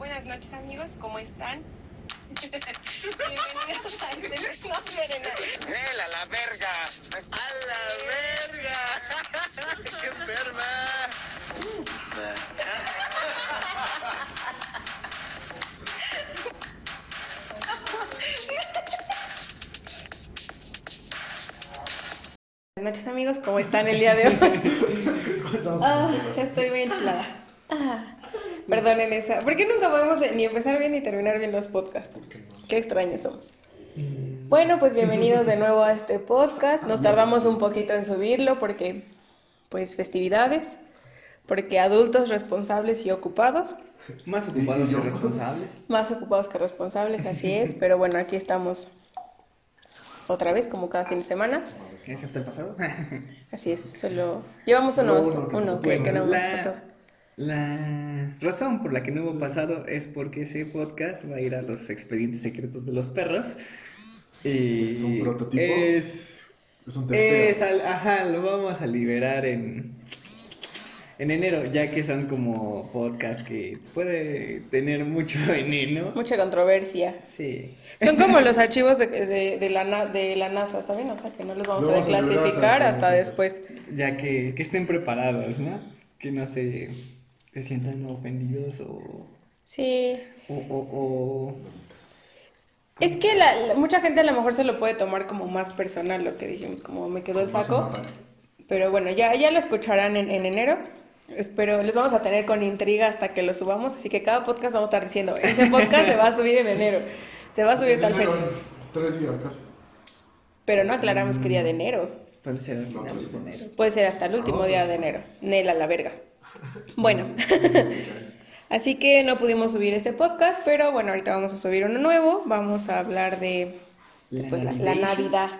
Buenas noches amigos, ¿cómo están? Bienvenidos a este no. ¡Él a la verga! ¡A la verga! ¡Qué enferma! Buenas noches amigos, ¿cómo están el día de hoy? Ah, estoy muy enchilada. Ah, perdonen esa. ¿Por qué nunca podemos ni empezar bien ni terminar bien los podcasts? Qué extraños somos. Bueno, pues bienvenidos de nuevo a este podcast. Nos tardamos un poquito en subirlo porque, pues, festividades, porque adultos responsables y ocupados, Más ocupados que responsables. más ocupados que responsables, así es. Pero bueno, aquí estamos otra vez, como cada fin de semana. ¿Excepto el pasado? Así es, solo llevamos unos, uno que- uno que, que no hemos pasado. La razón por la que no hubo pasado es porque ese podcast va a ir a los expedientes secretos de los perros. Y ¿Es un prototipo? Es, Es un testeo. es al- ajá, lo vamos a liberar en, en enero, ya que son como podcasts que puede tener mucho veneno. Mucha controversia. Sí. Son como los archivos de, de, de la, de la NASA, ¿saben? O sea, que no los vamos No a declasificar hasta hasta después. Ya que, que estén preparados, ¿no? Que no se, se sientan ofendidos o... Sí. o, o- o- Es que la, la- mucha gente a lo mejor se lo puede tomar como más personal lo que dijimos, como me quedó el saco. Pero bueno, ya, ya lo escucharán en, en enero. Espero, les vamos a tener con intriga hasta que lo subamos. Así que cada podcast vamos a estar diciendo, ese podcast se va a subir en enero. Se va a subir tal fecha. Tres días casi. Pero no aclaramos qué día de enero. Puede ser al final de enero. Puede ser hasta el último día de enero. Nela la verga. Bueno, así que no pudimos subir ese podcast, pero bueno, ahorita vamos a subir uno nuevo. Vamos a hablar de de, La pues, la. Navidad.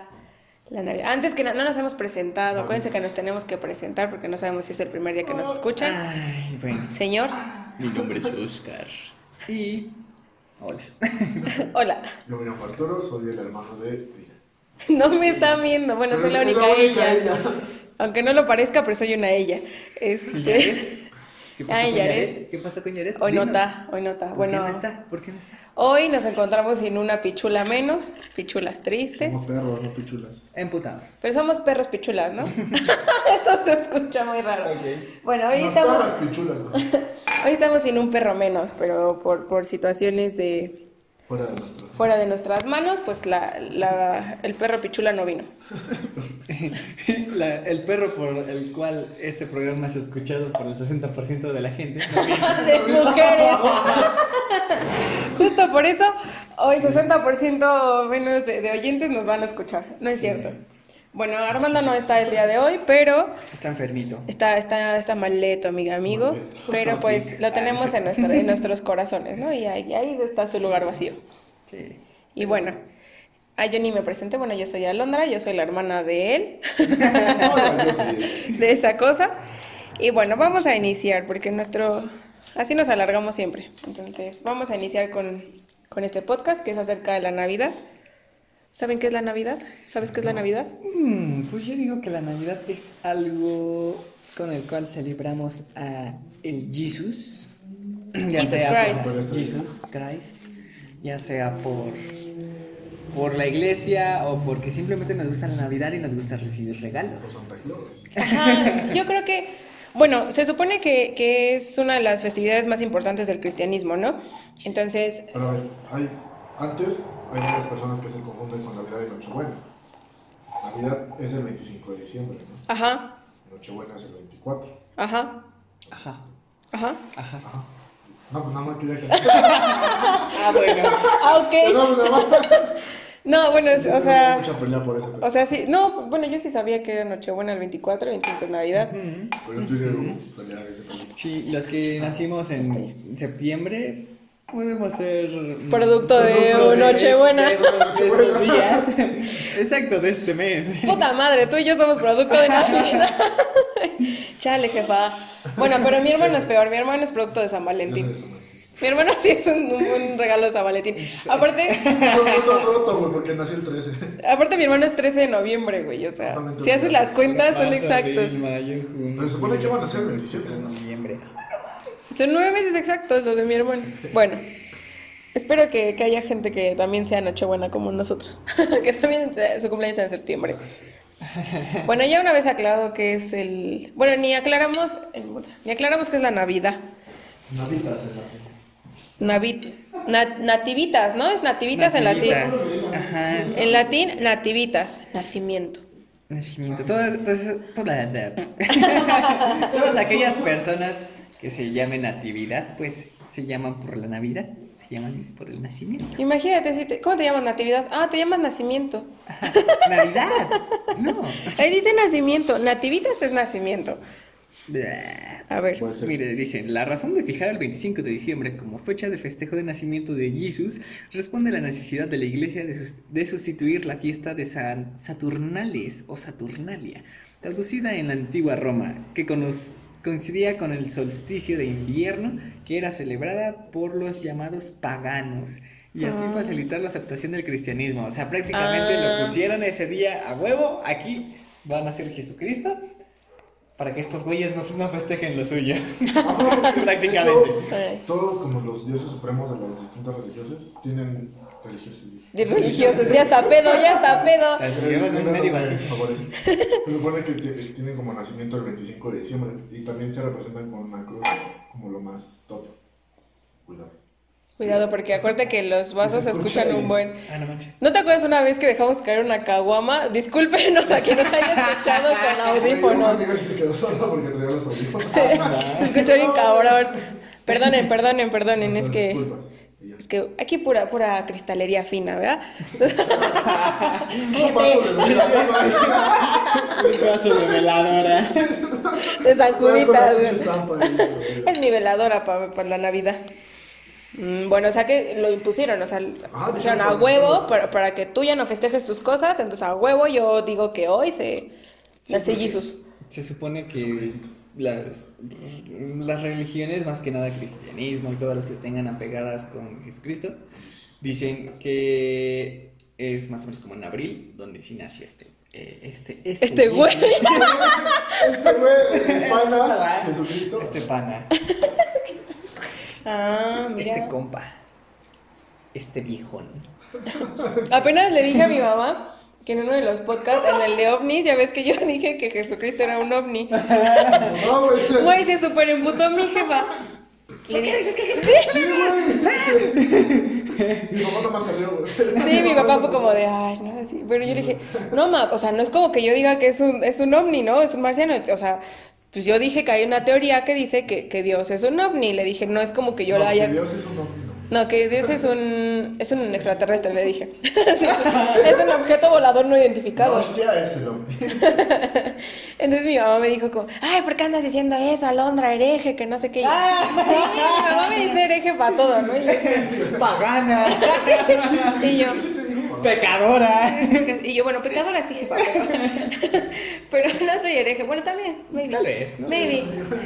La Navidad. Antes que nada, no nos hemos presentado. Acuérdense que nos tenemos que presentar porque no sabemos si es el primer día que nos escuchan. Ay, bueno. Señor, Mi nombre es Oscar. Y. Hola. hola. Yo me llamo Arturo, soy el hermano de ella. No me están viendo. Bueno, soy la única ella. Aunque no lo parezca, pero soy una ella. Este. ¿Qué pasó Ay, con Yaret. Yaret? ¿Qué pasó con Yaret? Hoy no está, hoy no está. ¿Por Bueno, qué no está? ¿Por qué no está? hoy nos encontramos sin una pichula menos, pichulas tristes. Somos perros, no pichulas. Emputados. Pero somos perros pichulas, ¿no? Eso se escucha muy raro. Bueno, hoy estamos, perras pichulas, ¿no? hoy estamos sin un perro menos, pero por, por situaciones de Fuera de nuestros. fuera de nuestras manos, pues la, la- el perro pichula no vino. La- el perro por el cual este programa es escuchado por el 60% de la gente. no de mujeres. Justo por eso, hoy 60% menos de, de oyentes nos van a escuchar. No es cierto. Bueno, Armando no está el día de hoy, pero Está enfermito. está, está, está maleto, amiga, amigo. Maleto. Pero pues lo tenemos en, nuestra- en nuestros corazones, ¿no? Y ahí, ahí está su lugar vacío. Sí. Y bueno, a yo ni me presenté. Bueno, yo soy Alondra, yo soy la hermana de él, de esa cosa. Y bueno, vamos a iniciar, porque nuestro... Así nos alargamos siempre. Entonces, vamos a iniciar con, con este podcast, que es acerca de la Navidad. ¿Saben qué es la Navidad? ¿Sabes qué es la Navidad? Mm, pues yo digo que la Navidad es algo con el cual celebramos a el Jesus. Ya Jesus sea Christ. por Jesus Christ. Ya sea por, por la iglesia o porque simplemente nos gusta la Navidad y nos gusta recibir regalos. Ajá, yo creo que, bueno, se supone que, que es una de las festividades más importantes del cristianismo, ¿no? Entonces, Pero hay, antes hay varias personas que se confunden con Navidad y Nochebuena. Navidad es el 25 de diciembre, ¿no? ajá, Nochebuena es el 24. ajá, Ajá, ajá. ajá. Ajá. No, pues nada más quería que. Ah, bueno. Ah, ok. No, pues nada más. No, bueno, es- o sea, Mucha pelea por eso. o sea, sí, no, bueno, yo sí sabía que era Nochebuena el 24, el 25 es Navidad. Pero en Twitter hubo pelea de ese tema. Sí, los que nacimos en septiembre podemos ser Producto de Producto de- Nochebuena. de estos días. Exacto, de este mes. Puta madre, tú y yo somos producto de Navidad. Chale, jefa. Bueno, pero mi hermano es peor, mi hermano es producto de San Valentín. de. Mi hermano sí es un, un regalo de San Valentín. Aparte, pronto, pronto, güey, porque nací el 13. aparte mi hermano es 13 de noviembre, güey. O sea, Justamente si haces las cuentas son exactos. mayo, junio, Pero supone que iban a ser el 27, septiembre, ¿no? noviembre. Son nueve meses exactos los de mi hermano. Bueno, espero que, que haya gente que también sea Nochebuena como nosotros. que también sea- su cumpleaños sea en septiembre. Bueno, ya una vez aclarado que es el... Bueno, ni aclaramos... Ni aclaramos que es la Navidad. Nativitas, ¿no? Es nativitas, en latín. Nativitas. Ajá. En latín, nativitas, nacimiento. Nacimiento. Todas, todas, todas, todas aquellas personas que se llamen natividad, pues se llaman por la Navidad, se llaman por el nacimiento. Imagínate, si te- ¿cómo te llamas natividad? Ah, te llamas nacimiento. Ajá. Navidad. No. Ahí dice nacimiento, nativitas es nacimiento. A ver, Puede ser. Mire, dicen, la razón de fijar el 25 de diciembre como fecha de festejo de nacimiento de Jesús responde a la necesidad de la iglesia de, sus- de sustituir la fiesta de San Saturnales o Saturnalia, traducida en la antigua Roma, que conos- coincidía con el solsticio de invierno que era celebrada por los llamados paganos. Y así Ah. facilitar la aceptación del cristianismo. O sea, prácticamente Ah. lo pusieron ese día a huevo. Aquí van a ser Jesucristo. Para que estos güeyes no, no festejen lo suyo. Prácticamente. Todos como los dioses supremos de las distintas religiosas tienen religiosos. de religiosos, ya está pedo, ya está pedo. Se supone que tienen como nacimiento el 25 de diciembre y también se representan con una cruz como lo más top. Cuidado. Cuidado, porque acuérdate que los vasos Se se escucha escuchan un buen. Ah, no manches. ¿No te acuerdas una vez que dejamos caer una caguama? Discúlpenos a quien nos haya escuchado con audífonos. Se quedó solo porque traía los audífonos. Se escuchó bien cabrón. Perdonen, perdonen, perdonen, es que... disculpas. Es que aquí pura, pura cristalería fina, ¿verdad? Un vaso de Un vaso de veladora. De. Es mi veladora para la Navidad. Mm, Bueno, o sea que lo impusieron, o sea, Ah, dijeron dijeron a huevo para, para que tú ya no festejes tus cosas, entonces a huevo yo digo que hoy se nace Jesús. Se supone que las, las religiones, más que nada cristianismo y todas las que tengan apegadas con Jesucristo, dicen que es más o menos como en abril, donde sí nació este. eh, este, este, Este güey. Este güey, el pana, Jesucristo. Este pana. Ah, mira. Este compa. Este viejón. Apenas le dije a mi mamá que en uno de los podcasts, en el de ovnis, ya ves que yo dije que Jesucristo era un ovni. No, güey. Güey, se super emputó mi jefa. Le dije, Mi mamá nomás salió, güey. Sí, mi papá fue como de, ay, no, así. Pero yo le dije, no, ma, o sea, no es como que yo diga que es un, es un ovni, ¿no? Es un marciano. O sea, pues yo dije que hay una teoría que dice que, que Dios es un ovni. Le dije, no es como que yo No, la haya. que Dios es un hombre, ¿no? Que Dios es un, es un extraterrestre, le dije. Sí, es, un, objeto volador no identificado. No, ya es el. Entonces mi mamá me dijo como, ay, ¿por qué andas diciendo eso, Alondra, hereje, que no sé qué? Y Sí, mi mamá me dice hereje para todo, ¿no? Y yo, Pagana. y yo, Pecadora. y yo, bueno, pecadora sí, jefa, pero, pero no soy hereje. Bueno, también, maybe. Tal vez, ¿no? Maybe.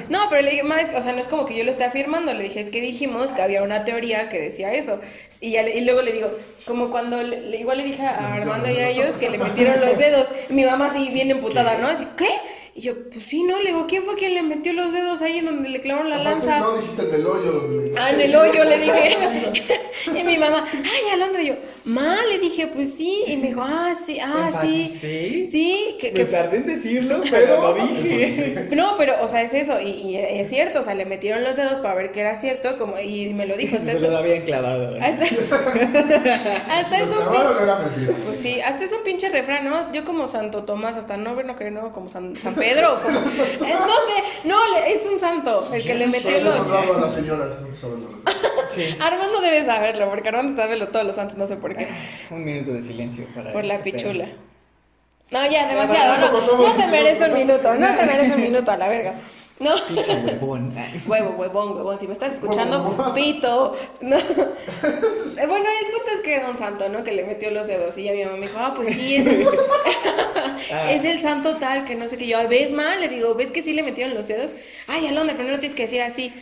No, pero le dije, más, o sea, no es como que yo lo esté afirmando, le dije, es que dijimos que había una teoría que decía eso. Y, ya le- y luego le digo, como cuando, le- igual le dije a Armando y a ellos que le metieron los dedos. Mi mamá así bien emputada, ¿no? Así, ¿qué? Y yo, pues sí, ¿no? Le digo, ¿quién fue quien le metió los dedos ahí en donde le clavaron la Aparte, lanza? No dijiste en el hoyo. donde- Ah, en el hoyo le dije. y mi mamá, ay, Alondra, y yo, ma, le dije, pues sí. Y me dijo, ah, sí, ah, sí. ¿Sí? Sí, que, Me que tardé en decirlo, pero lo dije. no, pero, o sea, es eso, y, y es cierto, o sea, le metieron los dedos para ver que era cierto, como, y me lo dijo, hasta Se lo eso, habían clavado. hasta, hasta es Lo un pin- pues sí, hasta es un pinche refrán, ¿no? Yo como Santo Tomás, hasta no ver, no creo, no, como San, San Pedro, o como, eh, no sé, no, le- es un santo, el que le metió los... a las señoras, Sí. Armando debe saberlo, porque Armando sabe lo todos los santos, no sé por qué, Un minuto de silencio para por la pichula. No, ya, demasiado, no, no se merece un minuto, no se merece un minuto a la verga. No. Pinche huevón. Huevo, huevón, huevón. Si me estás escuchando, pito. No. Eh, Bueno, el punto es que era un santo, ¿no? Que le metió los dedos. Y ya mi mamá me dijo, ah, pues sí, es, es el santo tal, que no sé qué. Yo, ¿ves mal? Le digo, ¿ves que sí le metieron los dedos? Ay, Alondra, pero no lo tienes que decir así.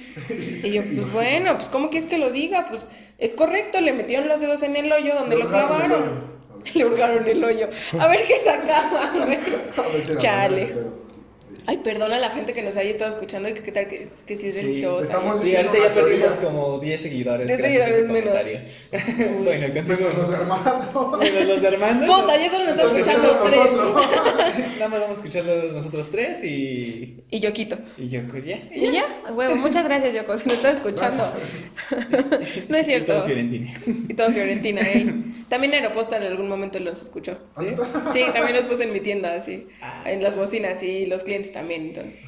Y yo, pues bueno, pues ¿cómo quieres que lo diga? Pues es correcto, le metieron los dedos en el hoyo donde Le lo el clavaron. Le hurgaron el hoyo. A ver qué sacaban, güey. Chale. Ay, perdona a la gente que nos haya estado escuchando y que qué tal que, que si es Sí, religiosa. estamos- Sí, ahorita ya perdimos como 10 seguidores. Diez gracias a ese seguidores menos. comentario. bueno, Menos continuamos. los hermanos. Menos los hermanos. Puta, ya solo nos está Entonces, escuchando tres. Nada más vamos a escucharlos nosotros tres y. Y yo quito. Y yo, pues ya. ¿Y ya? Huevo, muchas gracias, Yoko, si nos estás escuchando. no es Y todo cierto. Fiorentina. Y todo Fiorentina, ey. También Aeroposta en algún momento los escuchó. Sí, también los puse en mi tienda, así. En las bocinas y los clientes también, entonces.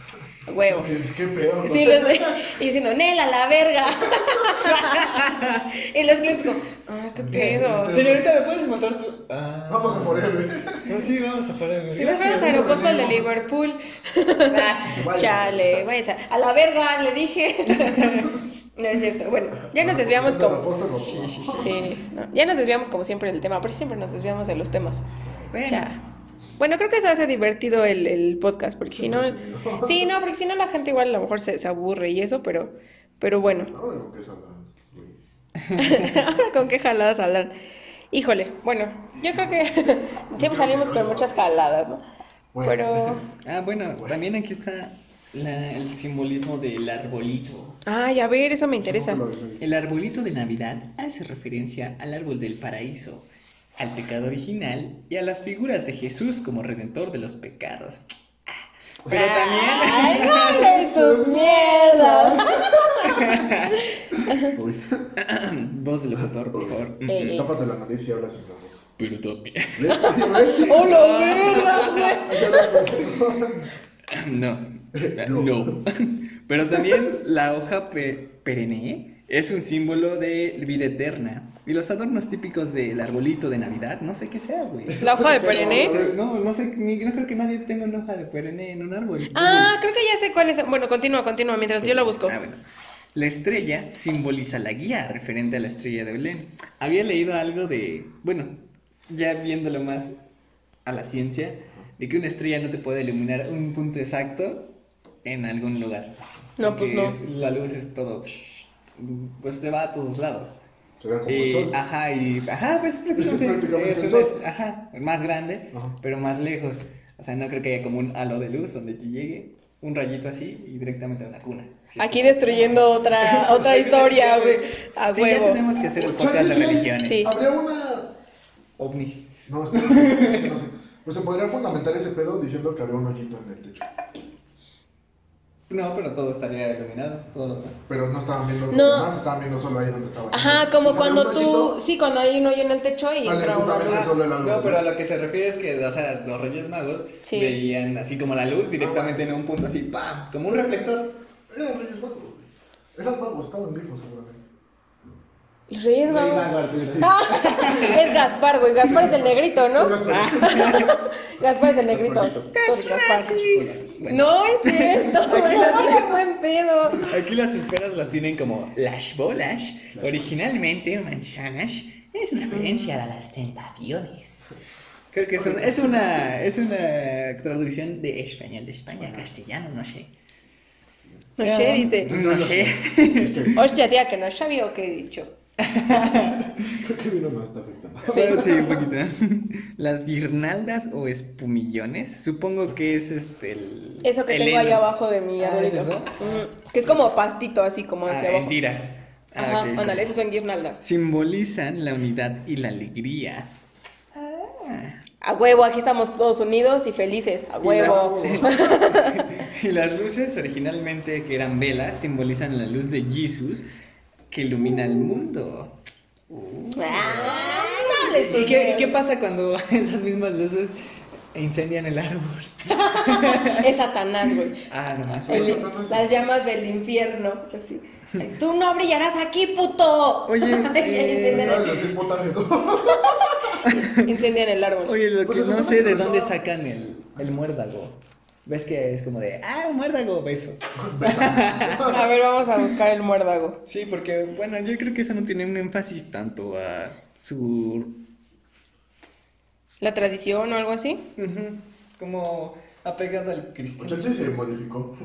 Huevo. ¿Qué, pedo? Sí, los de, y yo diciendo, Nela, la verga. y los clientes como, ah, qué pedo. Señorita, ¿me puedes mostrar tu.? Ah. Vamos a Forever. No, sí, vamos a Forever. Si no fueras Aeropostal de. Liverpool. Vaya. Chale, váyase. A la verga, le dije. No es cierto. Bueno, ya nos desviamos como. Aeropuerto, no. Sí, sí, sí. Sí, no, ya nos desviamos como siempre del tema, pero siempre nos desviamos de los temas. Bueno. Ya. Bueno, creo que eso hace divertido el, el podcast, porque si no... Sí, no, porque si no la gente igual a lo mejor se, se aburre y eso, pero, pero bueno. Ahora. Ahora con qué jaladas hablar. Híjole, bueno, yo creo que siempre salimos con muchas jaladas, ¿no? Bueno. Pero... Ah, bueno, también aquí está la- el simbolismo del arbolito. Ay, a ver, eso me interesa. El arbolito de Navidad hace referencia al árbol del paraíso, al pecado original y a las figuras de Jesús como redentor de los pecados. Ah, Pero ¡Ay, también. no hables tus mierdas! Uy, Voz de locutor, por favor. Eh, eh. tápate la nariz y hablas sin la voz. Pero también. ¡Oh, lo vergas, güey! No. No. Pero también la hoja pe- perenne es un símbolo de vida eterna. Y los adornos típicos del arbolito de Navidad, no sé qué sea, güey. ¿La hoja de perenne? No, no sé, ni, no creo que nadie tenga una hoja de perenne en un árbol. Ah, creo que ya sé cuál es. Bueno, continúa, continúa, mientras yo lo busco. Ah, bueno. La estrella simboliza la guía referente a la estrella de Belén. Había leído algo de, bueno, ya viéndolo más a la ciencia, de que una estrella no te puede iluminar un punto exacto en algún lugar. No, pues no. es- la luz es todo, pues te va a todos lados. Será como Y, el sol. ajá, y, ajá, pues prácticamente es, Prácticamente es el ajá, más grande, Ajá. pero más lejos. O sea, no creo que haya como un halo de luz donde te llegue un rayito así y directamente a una cuna. Sí. Aquí destruyendo otra, otra historia, güey. A Sí, ya huevo. tenemos que hacer el podcast de sí. religiones. Sí. Habría una. OVNIs. No, espera, no sé. Pues se podría fundamentar ese pedo diciendo que había un hoyito en el techo. No, pero todo estaría iluminado, todo lo demás. Pero no estaban viendo los No. demás, estaban viendo solo ahí donde estaban. Ajá, como cuando un tú. Sí, cuando hay un hoyo en el techo y entra solo el árbol. No, pero a lo que se refiere es que, o sea, los Reyes Magos Sí. veían así como la luz directamente en un punto así, ¡pam! Como un reflector. Eran Reyes Magos. Eran magos, estaban grifos seguramente. Los Reyes Rey Magos. Mago Arturo, sí. Ah, es Gaspar, güey. Gaspar es el negrito, ¿no? Gaspar es el negrito. Gaspar. Bueno, No es cierto, güey. Buen pedo. Aquí las esferas las tienen como las bolas, originalmente manzanas, es una referencia a las tentaciones. Creo que es, un- es una es una traducción de español de España castellano, no sé. No sé, dice. No sé. Hostia, tía, que no sabía qué he dicho. Creo que vino más está afectando. Sí, un poquito. Las guirnaldas o espumillones, supongo que es este el Eso que el tengo ahí heno. abajo de mi Ah, ¿es arbolito. eso? Ujú. Que es como pastito, así como Ah, hacia en abajo. tiras. Ah, Ajá, ok. ándale, esas son guirnaldas. Simbolizan la unidad y la alegría. Ah. A huevo, aquí estamos todos unidos y felices. A huevo. Y las luces originalmente que eran velas simbolizan la luz de Jesús que ilumina el mundo. Ah, no hables ¿Y qué, y mierdas. qué pasa cuando esas mismas luces incendian el árbol? Es Satanás, güey. Ah, no mames. El- las llamas del infierno. Así. Tú no brillarás aquí, puto. Oye, eh, incendian, el, árbol. Oye, lo Pues que no sé de dónde sacan el, el muérdago. ¿Ves que es como de, ah, un muérdago, beso? A ver, vamos a buscar el muérdago. Sí, porque, bueno, yo creo que eso no tiene un énfasis tanto a su... ¿La tradición o algo así? Como apegado al cristianismo. chance se modificó.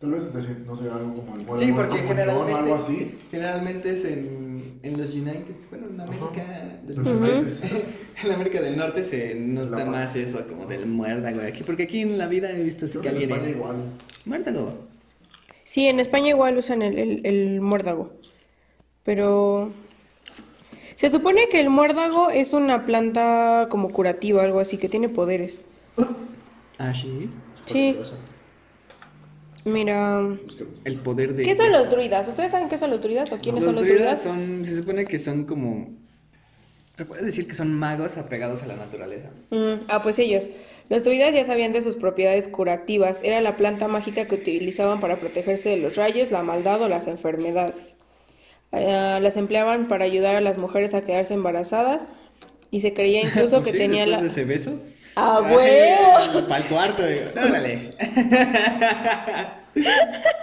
Tal vez, no sé, algo como el Sí, porque o algo generalmente, así. generalmente es en, en los United, bueno, en América, del Los en América del Norte se nota La- más eso, como del muérdago aquí, porque aquí en la vida he visto así que que en alguien... España igual. Muérdago. Sí, en España igual usan el, el, el muérdago. Pero se supone que el muérdago es una planta como curativa, algo así, que tiene poderes. Ah, sí. Sí. Mira. El poder de... ¿qué son los druidas? ¿Ustedes saben qué son los druidas o quiénes los son los druidas druidas? son, se supone que son como... Se puede decir que son magos apegados a la naturaleza. Mm, ah, pues ellos. Los druidas ya sabían de sus propiedades curativas. Era la planta mágica que utilizaban para protegerse de los rayos, la maldad o las enfermedades. Ah, las empleaban para ayudar a las mujeres a quedarse embarazadas y se creía incluso que Sí, tenía la... de ese beso. ¡Ah, huevo! Para el cuarto, digo. Órale.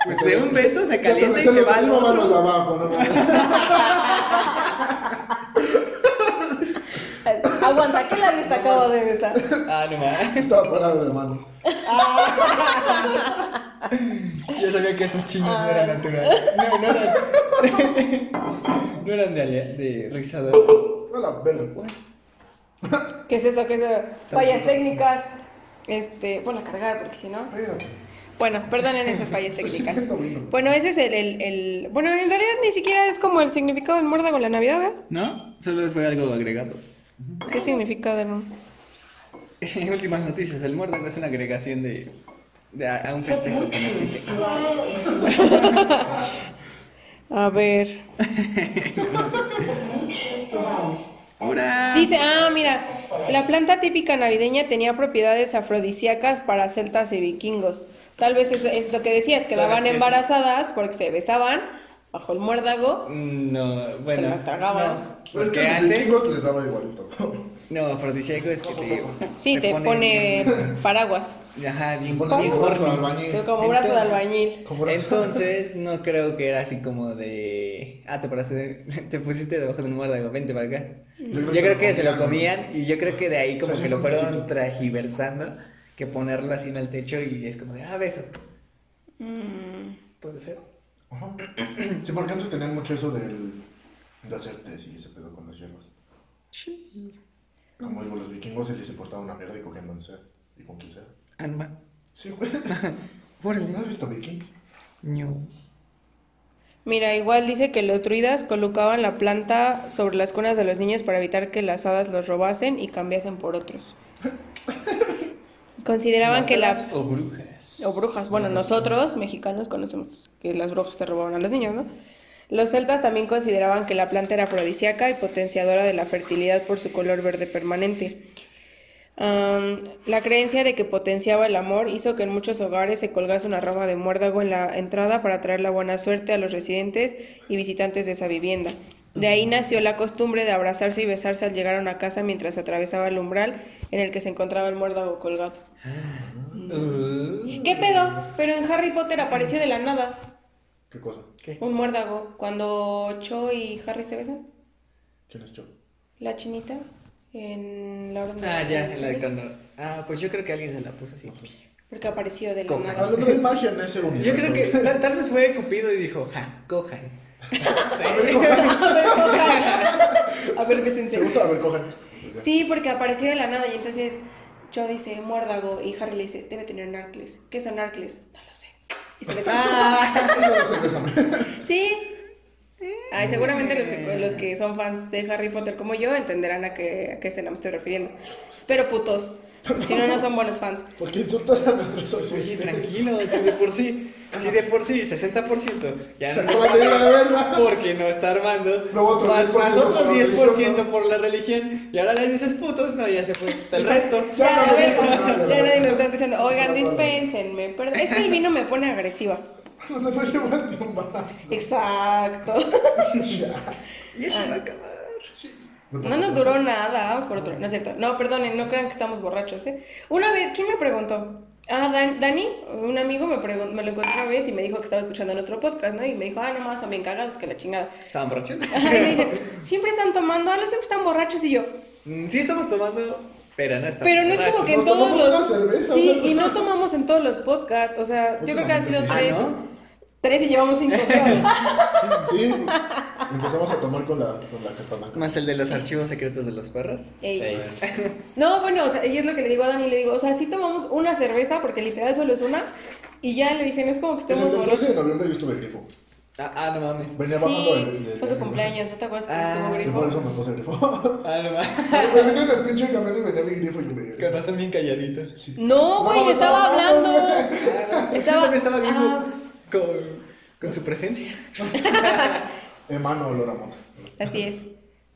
Pues de un beso se calienta y Se va al no manos abajo, no Aguanta, ¿qué labio te acabo de besar? Ah, no mames. Estaba parado de mano. Yo sabía que esos chinos no eran naturales. No, no eran. No eran de, alea- de rizador. Hola, verga. ¿Qué es eso? ¿Qué es eso? Fallas técnicas. Este, a cargar porque si no... Bueno, perdonen esas fallas técnicas. Bueno. Bueno, ese es el, el, el- Bueno, en realidad ni siquiera es como el significado del muérdago en la Navidad, ¿verdad? ¿No? Solo fue algo agregado. ¿Qué significa de no? Últimas noticias. El muérdago es una agregación de, de a, a un festejo que no existe. A ver. Dice, ah, mira, la planta típica navideña tenía propiedades afrodisíacas para celtas y vikingos. Tal vez es, es lo que decías, quedaban embarazadas porque se besaban bajo el muérdago. No, bueno. Se la tragaban. No, Pues es porque que a los antes. vikingos les daba igualito. No, afrodisíaco es que te. Sí, te, pone paraguas, Ajá, bien, Pone bien brazo de albañil. como brazo de albañil. Entonces, no creo que era así como de. Ah, te, paraste, te pusiste debajo de un muérdago, vente para acá. Yo creo que se lo comían y yo creo que de ahí como O sea, que lo sí, fueron sí. tragiversando que ponerlo así en el techo y es como de, ah, beso. Mm, Puede ser. Ajá. Sí, porque antes tenían mucho eso del, de hacer tés y ese pedo con las hierbas. Como digo, los vikingos se les importaba una mierda y cogían donde sea y con quien sea. Anma. Sí, güey. ¿No has visto vikings? No. Mira, igual dice que los druidas colocaban la planta sobre las cunas de los niños para evitar que las hadas los robasen y cambiasen por otros. Consideraban que las... O brujas. O brujas. Bueno, nosotros, mexicanos, conocemos que las brujas se robaban a los niños, ¿no? Los celtas también consideraban que la planta era afrodisíaca y potenciadora de la fertilidad por su color verde permanente. La creencia de que potenciaba el amor hizo que en muchos hogares se colgase una rama de muérdago en la entrada para traer la buena suerte a los residentes y visitantes de esa vivienda. De ahí nació la costumbre de abrazarse y besarse al llegar a una casa mientras atravesaba el umbral en el que se encontraba el muérdago colgado. ¿Qué pedo? Pero en Harry Potter apareció de la nada. ¿Qué cosa? ¿Qué? Un muérdago. Cuando Cho y Harry se besan. ¿Quién es Cho? La chinita. En la orden de Ah, los ya, la de cuando. Ah, pues yo creo que alguien se la puso así. Porque apareció de la Cojan. nada. Hablando de magia en ese universo. Yo creo que tal, tal vez fue Cupido y dijo, ja, cojan. A ver, cojan. A ver, bésense. ¿Te gusta? A ver, cojan. Sí, porque apareció de la nada y entonces Cho dice muérdago y Harry le dice, debe tener narcles. ¿Qué son narcles? No lo sé. Y se besan. Ah. Sí. Ay, seguramente los que, los que son fans de Harry Potter como yo entenderán a qué, a qué escena me estoy refiriendo. Espero putos. Si no, no son buenos fans. ¿Por qué insultas a nuestros Oye, oyentes? tranquilo, si de por sí, si de por sí, 60% ya no porque no está armando, otro más, 10% más otro por la 10% religión, ¿no? por la religión, y ahora le dices putos, no, ya se fue el resto. Ya, Ya, a ver, ya nadie me está escuchando. Oigan, dispénsenme. Perdón. Es que el vino me pone agresiva. No, no llevaste un vaso. Exacto. Y eso va a acabar. No nos duró nada, vamos por otro. No es cierto. No, perdonen, no crean que estamos borrachos, ¿eh? Una vez, ¿quién me preguntó? Ah, Dan- Dani, un amigo me, pregun- me lo encontré una vez y me dijo que estaba escuchando nuestro podcast, ¿no? Y me dijo, ah, no más, son bien cagados que la chingada. ¿Estaban borrachos? Ajá, y me dice, siempre están tomando, ah, no, siempre están borrachos. Y yo, Mm, Sí estamos tomando, pero no estamos pero no es como que en todos los. cerveza, Sí, o sea, y no tomamos en todos los podcasts. O sea, yo creo que han sido tres. Ah, ¿no? Tres y llevamos cinco, creo. Sí. Empezamos a tomar con la, con la catalana. Más el de los archivos secretos de los perros. Ey. Sí. No, bueno, o sea, y es lo que le digo a Dani, le digo, o sea, sí tomamos una cerveza, porque literal solo es una, y ya le dije, no es como que estemos el 13 de borrachos. noviembre yo estuve grifo. Ah, ah, no mames. Venía bajando Sí, el, el- fue su el- cumpleaños, ¿no te acuerdas que Ah, estuvo Y por eso grifo? me puse grifo. Ah, no mames. Me venía en el pinche camión y venía mi grifo y yo me. Con razón bien calladito. Sí. No, güey, No, estaba hablando. Ah, no. Estaba- Estaba, estaba vivo ah. Con, con su presencia. Emano olor a mota. Así es.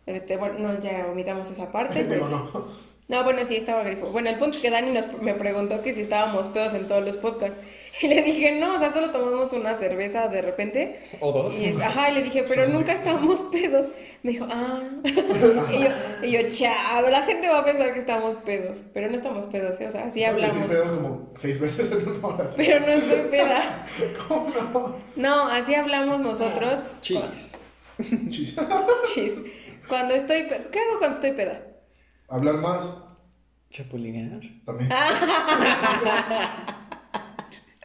Este, bueno, no, ya omitamos esa parte. Pero- no. No, bueno, sí, estaba grifo. Bueno, el punto es que Dani nos, me preguntó que si estábamos pedos en todos los podcasts. Y le dije, no, o sea, solo tomamos una cerveza de repente. O dos. Y es- ajá, y le dije, pero nunca estamos pedos. Me dijo, ah. y yo, y yo, chao, la gente va a pensar que estamos pedos. Pero no estamos pedos, ¿eh? O sea, así hablamos. Sí, pedo como seis veces en una hora. Pero no estoy peda. ¿Cómo no? No, así hablamos nosotros. Chiles. Chis. Chis. Cuando estoy pe- ¿Qué hago cuando estoy peda? Hablar más Chapulinear. también.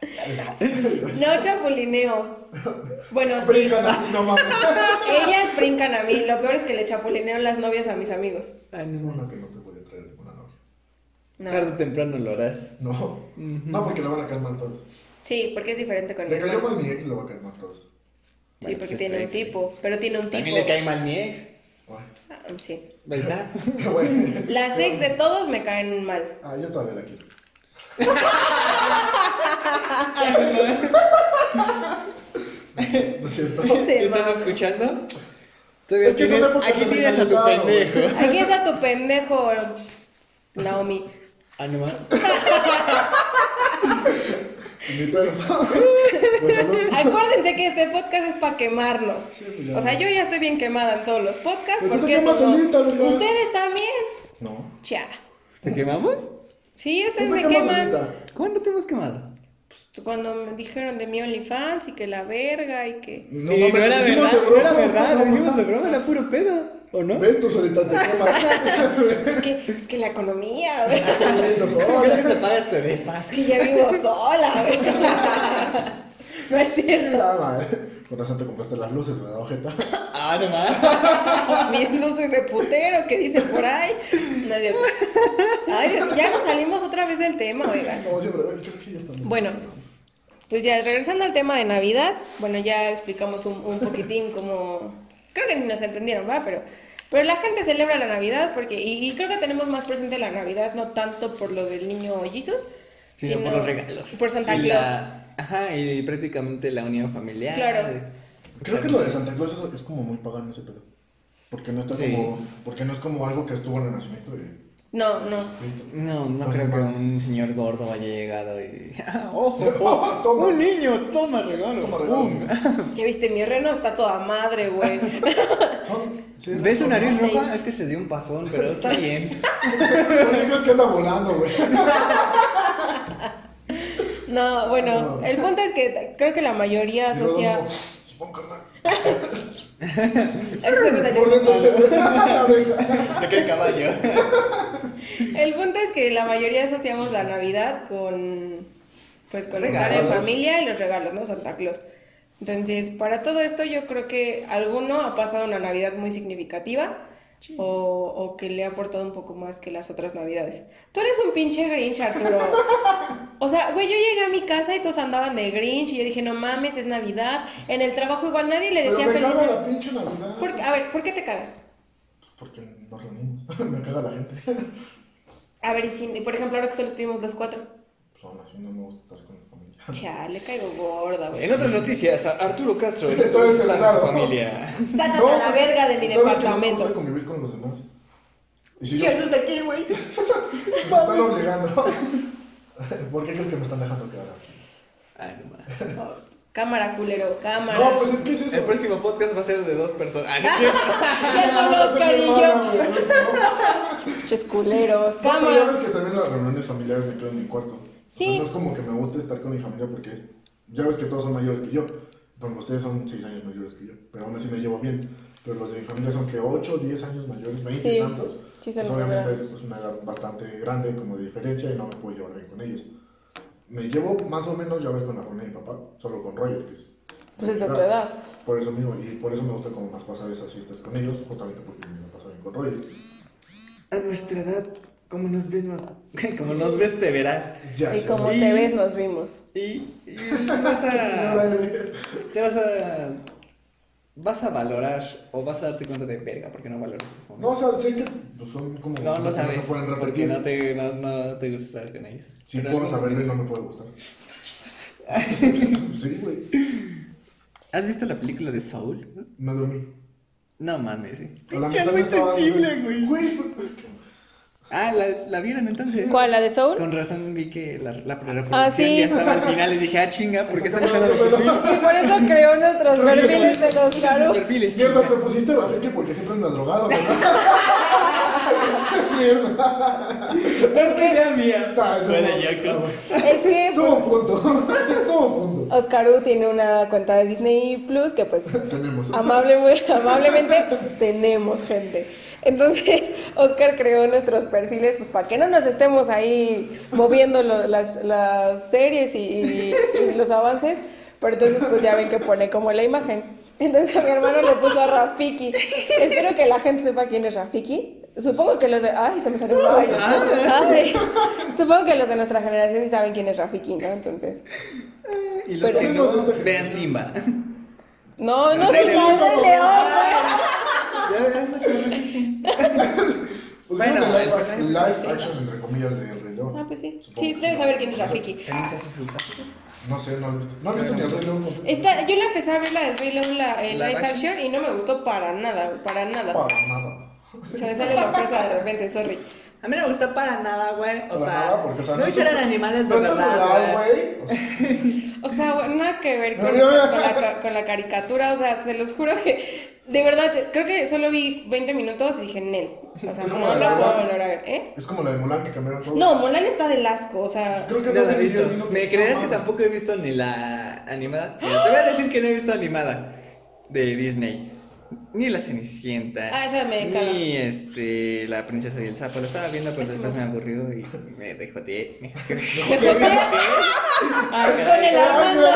No chapulineo. Bueno, sí. Brincan aquí, no mames. Ellas brincan a mí. Lo peor es que le chapulineo las novias a mis amigos. Ah, no. Uno que no te voy a traer ninguna novia. No. Tarde o temprano lo harás. No. No, porque le van a caer mal todos. Sí, porque es diferente con mi Le cayó mal mi ex, le va a caer mal todos. Sí, Bueno, porque tiene un tipo. Pero tiene un tipo. También le cae mal mi ex. Ah, sí. ¿Verdad? Bueno. Las ex de todos me caen mal. Ah, yo todavía la quiero. ¿No es cierto? Sí, ¿Qué hermano. estás escuchando? Todavía Es que tienes- son épocas aquí de tienes a tu pendejo. Aquí está tu pendejo, Naomi. Ah, no mames. Mi perro. Pues salud. Acuérdense que este podcast es para quemarnos. pues ya. O sea, yo ya estoy bien quemada en todos los podcasts. Pero tú ¿Por te qué quemas no? solita, ¿verdad? Ustedes también. No. Cha. ¿Te quemamos? Sí, ustedes te me queman. solita. ¿Cuándo te hemos quemado? Cuando me dijeron de mi OnlyFans y que la verga y que. No, Sí, no era verdad, de no era verdad, lo dijimos de broma, era puro pedo, ¿o no? ¿Ves? Tú solita te. Es que, es que la economía, güey. ¿Cómo crees que se paga este? Es que ya vivo sola, güey. No es cierto. Ah, madre. Con razón te compraste las luces, ¿verdad, ojeta? Ah, no mames. Mis luces de putero que dicen por ahí. No es cierto. Ay, ya nos salimos otra vez del tema, oigan. Como siempre, creo que ya estamos. Bueno, pues ya regresando al tema de Navidad, bueno, ya explicamos un, un poquitín como... Creo que ni nos entendieron, ¿va? Pero, pero la gente celebra la Navidad porque... Y, y creo que tenemos más presente la Navidad, no tanto por lo del niño Jesus, Sino por los regalos. Por Santa Y Claus. la- Ajá, y prácticamente la unión familiar. Claro. Creo que lo de Santa Claus es, es como muy pagano ese pedo. Porque no está Sí. como. Porque no es como algo que estuvo en el nacimiento de No, no. No, no creo que más- un señor gordo haya llegado y... ¡Ah, ¡Ojo! Toma. ¡Un niño! ¡Toma regalo! Toma regalo. ¡Pum! Ya viste, mi reno está toda madre, güey. Son. sí, ¿Ves su son- nariz seis. roja? Es que se dio un pasón, pero está bien. ¿Por qué crees que anda volando, güey? No, bueno, No. el punto es que creo que la mayoría asocia... carnal. Eso se me salió. Qué caballo. El punto es que la mayoría asociamos la Navidad con pues con estar en familia y los regalos, ¿no? Santa Claus. Entonces, para todo esto yo creo que alguno ha pasado una Navidad muy significativa o, o que le ha aportado un poco más que las otras Navidades. Tú eres un pinche Grinch, Arturo. O sea, güey, yo llegué a mi casa y todos andaban de Grinch y yo dije, no mames, es Navidad. En el trabajo igual nadie le Pero decía me feliz caga la pinche Navidad. ¿Por qué? A ver, ¿por qué te caga? Porque nos reunimos. me caga la gente. A ver, y si, por ejemplo, ahora que solo estuvimos los cuatro. Pues aún así no me gusta estar. Chale, caigo gorda, güey. En otras noticias, Arturo Castro en celular, su ¿no? familia. Sácate No, a la verga de mi ¿sabes que No me departamento. gusta convivir con los demás. Y si yo, ¿Qué haces aquí, güey? me están obligando. ¿Por qué crees que me están dejando quedar aquí? Ay, no mames. Oh, cámara, culero, cámara. No, pues es que es eso. El próximo podcast va a ser de dos personas. Ah, no es cierto. ya cariño. hermana, güey. Pinches culeros, No, pero ya cámara. ves que también las reuniones familiares me quedo en mi cuarto. Sí. No es como que me guste estar con mi familia porque es- ya ves que todos son mayores que yo. Bueno, ustedes son 6 años mayores que yo, pero aún así me llevo bien. Pero los de mi familia son que 8, 10 años mayores, 20 Sí. y tantos. Sí, son Pues obviamente es una edad bastante grande como de diferencia y no me puedo llevar bien con ellos. Me llevo más o menos, ya ves, con la familia de mi papá, solo con Roger, que es Pues es de tu edad. Por eso mismo, y por eso me gusta como más pasar esas fiestas con ellos, justamente porque me paso bien con Roger. A nuestra edad, como nos ves, nos- como nos ves, te verás. Ya Y sé. como Y- te ves, nos vimos. Y, y vas a. Te vas a. Vas a valorar o vas a darte cuenta de verga porque no valoras estos No, o momentos. sea, sé que pues, son como No, lo sabes. no se pueden porque repetir. no te, no, no te gusta estar con ellos. Sí Pero puedo saberlo y no me puede gustar. sí, güey. ¿Has visto la película de Soul? Me dormí. No mames, sí. Pinche muy sensible, güey. Güey, fue- es que- Ah, ¿la, la vieron entonces? ¿Cuál? ¿La de Soul? Con razón vi que la, la reproducción Ah, sí. ya estaba al final y dije, ah, chinga, ¿por qué están usando mi perfil? Y por eso creó nuestros perfiles de los caros. perfiles, Mierda, chinga. me pusiste la friki porque siempre ando drogado, ¿verdad? Mierda. Es que Idea mía. Ah, ah, Es que Tuvo un punto. Tuvo un punto. Oscaru tiene una cuenta de Disney Plus que pues Tenemos. amable, muy amablemente tenemos gente. Entonces, Oscar creó nuestros perfiles pues para que no nos estemos ahí moviendo lo- las, las series y, y- y los avances, pero entonces pues ya ven que pone como la imagen. Entonces a mi hermano le puso a Rafiki. Espero que la gente sepa quién es Rafiki. Supongo que los de... Ay, se me salió un. Ay. Supongo que los de nuestra generación sí saben quién es Rafiki, ¿no? Entonces... Y los Pero- que no, vean Simba. No, no Rey se León. llama el león, Pues Bueno, el live, personaje live sí. action, entre comillas, de Rey León. Ah, pues sí. Supongo Sí, que debes ¿no? saber quién es Rafiki. También se hace sus tatuajes. No sé, no lo he visto. No he visto ni el Rey León. Esta, yo la empecé a ver la del Rey León, la, el Live live action. y no me gustó para nada, para nada. Para nada. Se me sale la fresa de repente, sorry. A mí no me gusta para nada, güey. O sea, o sea, no hicieran un- animales de no verdad, güey. O sea, nada que ver con, No, no, no. con la, con la caricatura, o sea, se los juro que, de verdad, creo que solo vi 20 minutos y dije, Nel. O sea, Es no como la puedo volver a ver, ¿eh? Es como la de Mulan que cambiaron todo. No, Mulan está del asco, o sea, Creo que No no la he vi visto. ¿Me creerás que tampoco he visto ni la animada? Mira, te voy a decir que no he visto animada de Disney. Ni la Cenicienta. Ah, esa me caga. Ni este, la princesa y el sapo. La estaba viendo, pero después me me aburrió y me dejó tie. con el Armando.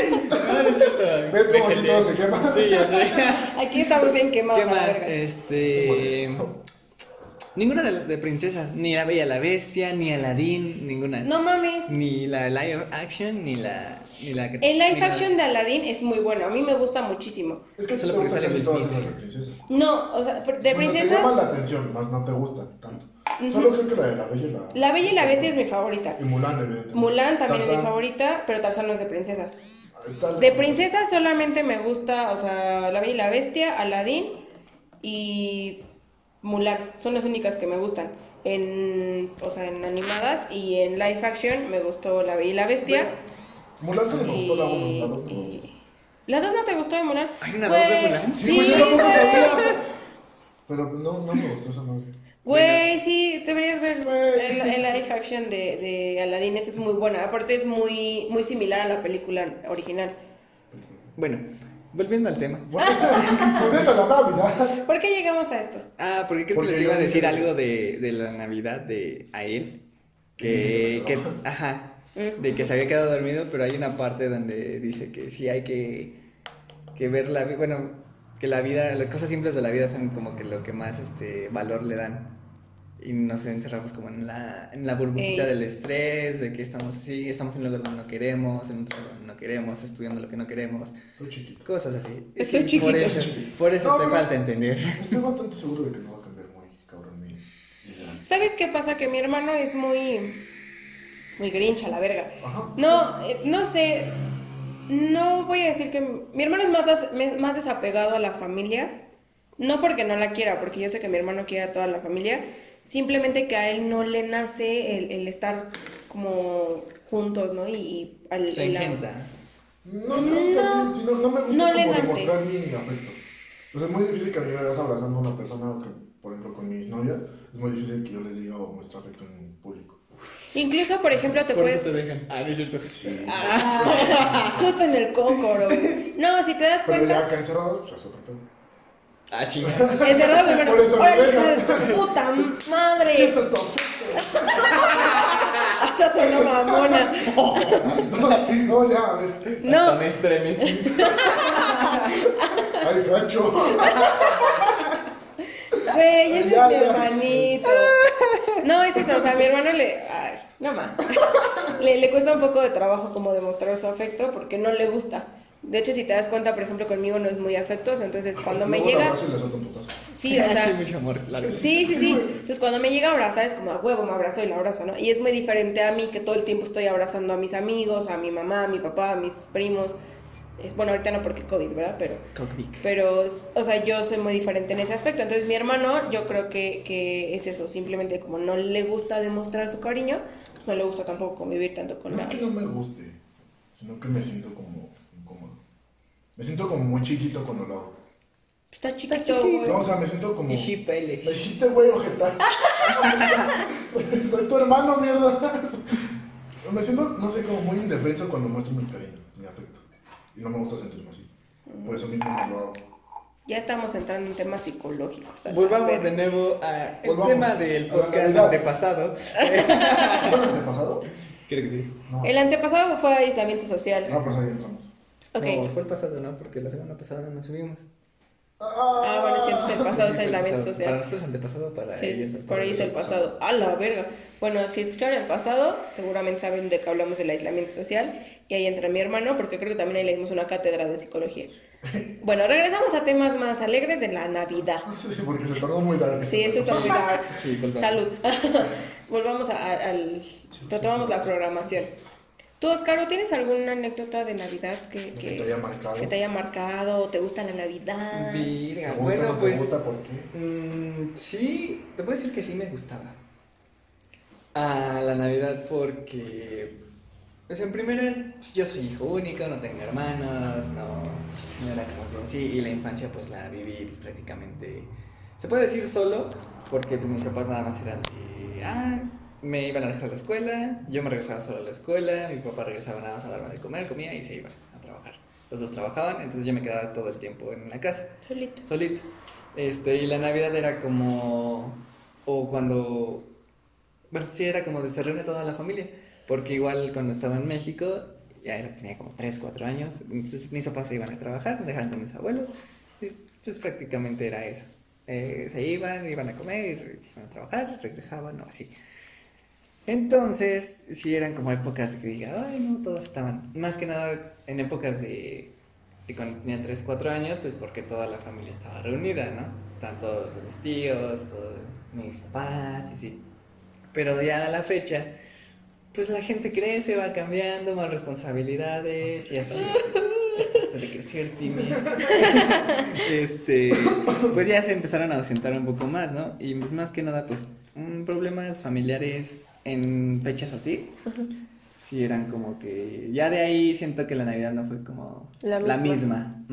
No, no es cierto. ¿Ves cómo Me aquí todo se quema? Sí, ya sé. Aquí está muy bien quemado. ¿Qué más? Este. Ninguna de, de princesas. Ni la Bella la Bestia, ni Aladdin, ninguna. No mames. Ni la live action, ni la. Ni la El ni live la- action de Aladdin es muy bueno, a mí me gusta muchísimo. Es que Solo te porque sale Will Smith. esas de princesas. No, o sea, de Bueno, Te princesas, llaman la atención, más no te gustan tanto. Solo creo que la de la Bella y la... La Bella y la Bestia es mi favorita. Y Mulan, evidentemente. Mulan también es mi favorita, pero Tarzán no es de princesas. De princesas solamente me gusta, o sea, La Bella y la Bestia, Aladdin y Mulan. Son las únicas que me gustan. En, o sea, en animadas y en live action me gustó La Bella y la Bestia. Mulan solo me gustó la 1, la 2 no me gustó. ¿La dos no te gustó de Mulan? ¿Hay una dos de Güey, Mulan? Sí, güey, yo tampoco sabía. Pero no, no me gustó esa madre. Güey, sí, deberías ver el, el live action de, de Aladdin, esa es muy buena. Aparte es muy, muy similar a la película original. Bueno, volviendo al tema. Volviendo a la Navidad. ¿Por qué llegamos a esto? Ah, porque creo Porque que les iba a decir algo de, de la Navidad de a él. Que, Sí, que, ajá. De que se había quedado dormido, pero hay una parte donde dice que sí hay que, que ver la vida, bueno, que la vida, las cosas simples de la vida son como que lo que más este valor le dan. Y nos encerramos como en la, en la burbujita Ey. del estrés, de que estamos así, estamos en un lugar donde no queremos, en un trabajo donde no queremos, estudiando lo que no queremos, Estoy chiquito. cosas así. Estoy Sí, Por chiquito. eso, por eso No, te no, falta entender. Estoy bastante seguro de que no va a cambiar muy cabrón mi. ¿Sabes qué pasa? Que mi hermano es muy. Muy grincha, la verga. Ajá. No, eh, no sé. No voy a decir que. Mi hermano es más, des- más desapegado a la familia. No porque no la quiera, porque yo sé que mi hermano quiere a toda la familia. Simplemente que a él no le nace el, el estar como juntos, ¿no? Y, y al, Se el-. No es tanto así, sino no me gusta no le como nace. demostrar mi afecto. O sea, es muy difícil que a mí me veas abrazando a una persona, o que, por ejemplo, con mis novias, es muy difícil que yo les diga o muestre afecto en público. Incluso, por ejemplo, te Por puedes. eso te dejan. Ah, no es cierto. Sí. Justo en el cóncoro. güey. No, si te das Pero ya cuenta. acá encerrado, pues es otro pedo. Ah, chingada. Encerrado primero. Por eso me ¡Órale, dejan. hija de tu puta madre! Esto es. Esa sonó mamona. No, ya, a ver. No, Hasta me estremecí. Ay, cacho. güey, ese es mi hermanito. No, es eso, o sea, a mi hermano le. Ay, no más. Le, le cuesta un poco de trabajo como demostrar su afecto porque no le gusta. De hecho, si te das cuenta, por ejemplo, conmigo no es muy afectuoso, entonces cuando me llega. abrazo y le suelto un putazo. Sí, o Sí, sea. Sí, sí, sí. Entonces cuando me llega a abrazar es como a huevo, me abrazo y la abrazo, ¿no? Y es muy diferente a mí que todo el tiempo estoy abrazando a mis amigos, a mi mamá, a mi papá, a mis primos. Es- Bueno, ahorita no porque COVID, ¿verdad? Pero, Cockpit. pero, o sea, yo soy muy diferente en ese aspecto. Entonces mi hermano, yo creo que, que es eso, simplemente como no le gusta demostrar su cariño, no le gusta tampoco convivir tanto con No la... es que no me guste, sino que me siento como incómodo. Me siento como muy chiquito cuando lo hago. Está chiquito, chiquito. güey. No, o sea, me siento como. Y shipele. Me dijiste, güey, ojetar. Soy tu hermano, mierda. Me siento, no sé, como muy indefenso cuando muestro mi cariño, mi afecto. Y no me gusta sentirme así. Por eso mismo no lo hago. Ya estamos entrando en temas psicológicos. Volvamos vez. de nuevo al tema del podcast antepasado. ¿Bueno, el de pasado? Creo que sí. No. El antepasado fue aislamiento social. No, pues ahí entramos. Ok. No, fue el pasado, ¿no? Porque la semana pasada no subimos. Ah, bueno, sí, entonces el pasado es Sí, fue el aislamiento pasado. Para social. nosotros antepasado, para Sí, ellos. por ahí es el pasado. A la verga. Bueno, si escucharon el pasado, seguramente saben de qué hablamos del aislamiento social. Y ahí entra mi hermano, porque creo que también ahí le dimos una cátedra de psicología. Bueno, regresamos a temas más alegres de la Navidad. Sí, porque se tornó muy dark. Sí, eso está muy dark. Sí, volvamos. Salud. Volvamos a- a- al... Retomamos la programación. Tú, Oscar, ¿tienes alguna anécdota de Navidad que, Que te haya marcado. que te haya marcado? ¿Te gusta la Navidad? Virga, ¿Te gusta, bueno, te pues. gusta, por qué? mm, sí, te puedo decir que sí me gustaba. A la Navidad porque. Pues en primera, pues, yo soy hijo único, no tengo hermanos, no, no era como que sí, y la infancia pues la viví pues, prácticamente, se puede decir solo, porque pues mis papás nada más eran de, ah, me iban a dejar a la escuela, yo me regresaba solo a la escuela, mi papá regresaba nada más a darme de comer, comía y se iba a trabajar. Los dos trabajaban, entonces yo me quedaba todo el tiempo en la casa Solito. solito. Este, y la Navidad era como. O cuando. Bueno, sí, era como de se reúne toda la familia. Porque igual cuando estaba en México, ya era- tenía como 3, 4 años. Entonces mis papás se iban a trabajar, me dejaban con mis abuelos. Y pues prácticamente era eso. Eh, se iban, iban a comer, iban a trabajar, regresaban o así. Entonces, sí eran como épocas que diga, ay, no, todos estaban. Más que nada en épocas de, de cuando tenía 3, 4 años, pues porque toda la familia estaba reunida, ¿no? Estaban todos mis tíos, todos mis papás y sí. Pero ya a la fecha, pues la gente crece, va cambiando, más responsabilidades y así. Es parte de crecer, Timmy. este, pues ya se empezaron a ausentar un poco más, ¿no? Y pues más que nada, pues problemas familiares en fechas así. Sí, eran como que. Ya de ahí siento que la Navidad no fue como La la misma.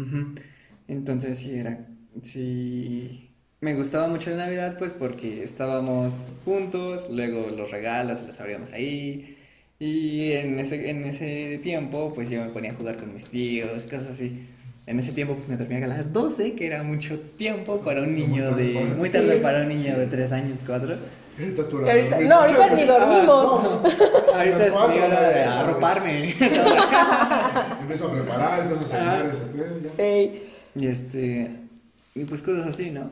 Entonces sí era. Sí. Me gustaba mucho la Navidad, pues porque estábamos juntos, luego los regalos los abríamos ahí. Y en ese, en ese tiempo, pues yo me ponía a jugar con mis tíos, cosas así. En ese tiempo, pues me dormía a las 12, que era mucho tiempo para un niño de. Muy tarde Sí. para un niño de 3 años, 4. Ahorita no, ahorita ni dormimos. No, Ahorita es mi hora de arroparme. Empiezo a preparar, empiezo a cenar, Ajá. ese pedo, ya. Ey, Y este. Y pues cosas así, ¿no?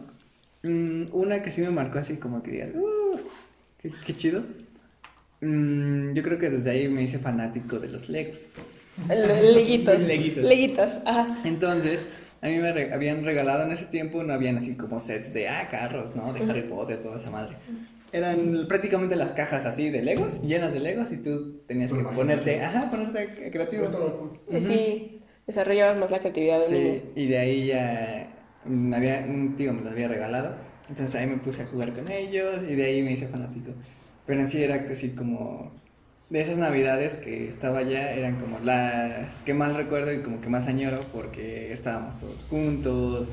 Mm, una que sí me marcó así como que digas, "Uh, qué, qué chido. Mm, yo creo que desde ahí me hice fanático de los Legos. Le- leguitos. Leguitos. Leguitos, ajá. Entonces, a mí me re- habían regalado en ese tiempo, no habían así como sets de, ah, carros, ¿no? De Harry Potter, toda esa madre. Eran prácticamente las cajas así de Legos, llenas de Legos, y tú tenías que Por ponerte, ajá, ponerte creativo. Esto lo oculto. Y sí, desarrollabas más la creatividad de un niño. Sí, y de ahí ya había, un tío me lo había regalado, entonces ahí me puse a jugar con ellos y de ahí me hice fanático. Pero en sí era así como de esas navidades que estaba allá, eran como las que más recuerdo y como que más añoro porque estábamos todos juntos,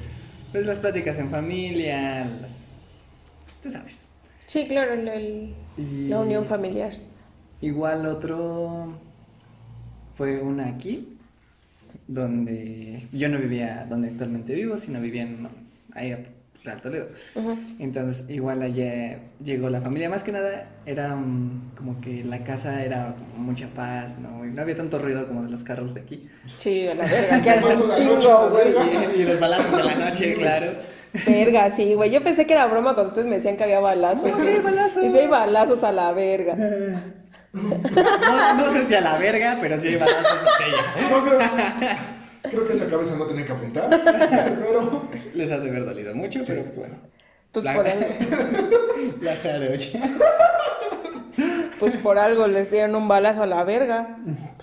pues las pláticas en familia, las... tú sabes. Sí, claro, el- el- Y la unión familiar. Igual otro fue una aquí, donde yo no vivía donde actualmente vivo, sino vivía en, ahí Real Toledo. Entonces, igual allá llegó la familia. Más que nada, era mm, como que la casa era como mucha paz, ¿no? Y no había tanto ruido como de los carros de aquí. Sí, a la verga, que hace un chingo, güey. Y, y los balazos de la noche, claro. Verga, sí, güey. Yo pensé que era broma cuando ustedes me decían que había balazos. No, sí hay balazos. Y sí hay balazos a la verga. No, no sé si a la verga, pero sí hay balazos ella. Creo, que esa cabeza no tenía que apuntar, pero... Les ha de haber dolido mucho, pero pues bueno. Pues La- por algo, La jarocha. pues por algo les dieron un balazo a la verga.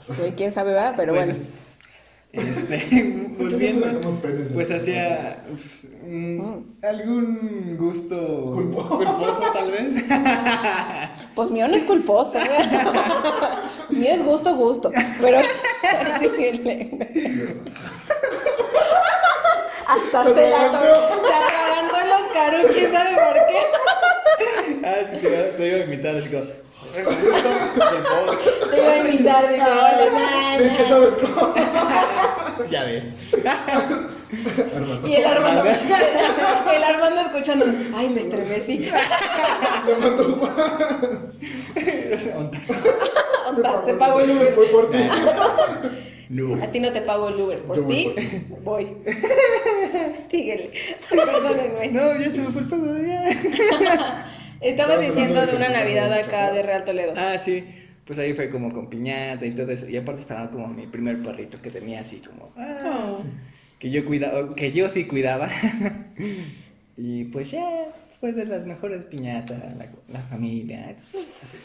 Pues sí, quién sabe, ¿verdad? Pero bueno. Este, ¿Por qué siempre volviendo, pues hacia pues, mm, algún gusto Culpo- culposo, tal vez. Pues mío no es culposo. Mío es gusto, gusto. Pero. sí, le- Hasta Se se, la los caros, quién sabe por qué. ah, es que te, iba- te iba a imitar así como. Te iba a invitar, dice, hola, Es que sabes cómo... Ya ves. Hermano, Y el Armando, el Armando escuchándonos. Ay, me estremecí. le mando un te pago el Uber. Fue por ti. No. A ti no te pago el Uber. Por ti, voy. Síguele. Perdónenme. No, ya se me fue el pedo. Estabas diciendo de una Navidad acá de Real Toledo. Ah, sí. Pues ahí fue como con piñata y todo eso. Y aparte estaba como mi primer perrito que tenía así como. ah, Oh. Que yo cuidaba, que yo sí cuidaba. y pues ya fue de las mejores piñatas, la, la familia, así.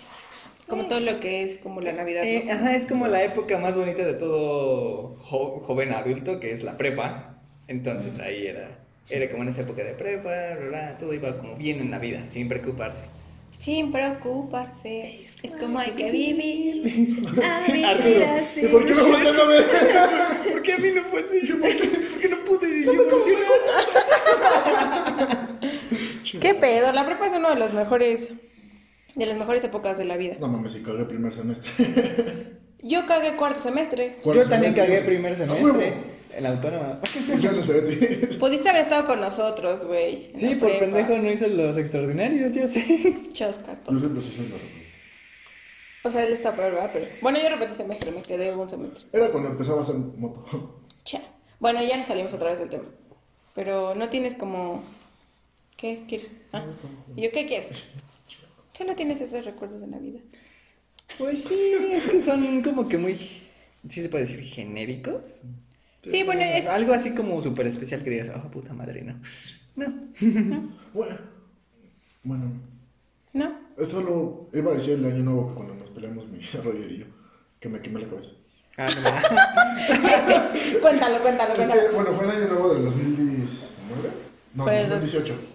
Como todo lo que es como la Navidad. ¿no? Eh, ajá, es como la época más bonita de todo jo- joven adulto, que es la prepa. Entonces ahí era, era como en esa época de prepa, bla, bla, todo iba como bien en la vida, sin preocuparse. Sin preocuparse, es como hay que vivir. A vivir Arturo, así. ¿Y por qué me voltean a ver? ¿Por qué a mí no fue así? ¿Por qué, por qué no pude evolucionar? ¿Qué pedo? La prepa es uno de los mejores, de las mejores épocas de la vida. No mames, si cagué el primer semestre. Yo cagué cuarto semestre. Yo también cagué primer ¡A semestre, el autónoma. Yo no sé de ti. Pudiste haber estado con nosotros, güey. en Sí, por prepa. pendejo no hice los extraordinarios, ya sé. Sé los en república. O sea, él está peor, ¿verdad? Pero... Bueno, yo repetí semestre, me quedé un semestre. Era cuando empezaba a hacer moto. Cha. Bueno, ya nos salimos otra vez del tema. Pero no tienes como... ¿Qué quieres? Ah. ¿Y yo qué quieres? Solo tienes esos recuerdos de Navidad. Pues sí, es que son como que muy, sí se puede decir, genéricos. Sí, bueno, es... Algo así como súper especial que digas, oh, puta madre, no. No. Bueno, bueno. ¿No? Esto lo iba a decir el año nuevo que cuando nos peleamos mi Roger y yo, que me quemé la cabeza. Ah, no. Cuéntalo, cuéntalo, Es que, cuéntalo. bueno, fue el año nuevo del 2019. No, Fue el dos- 2018.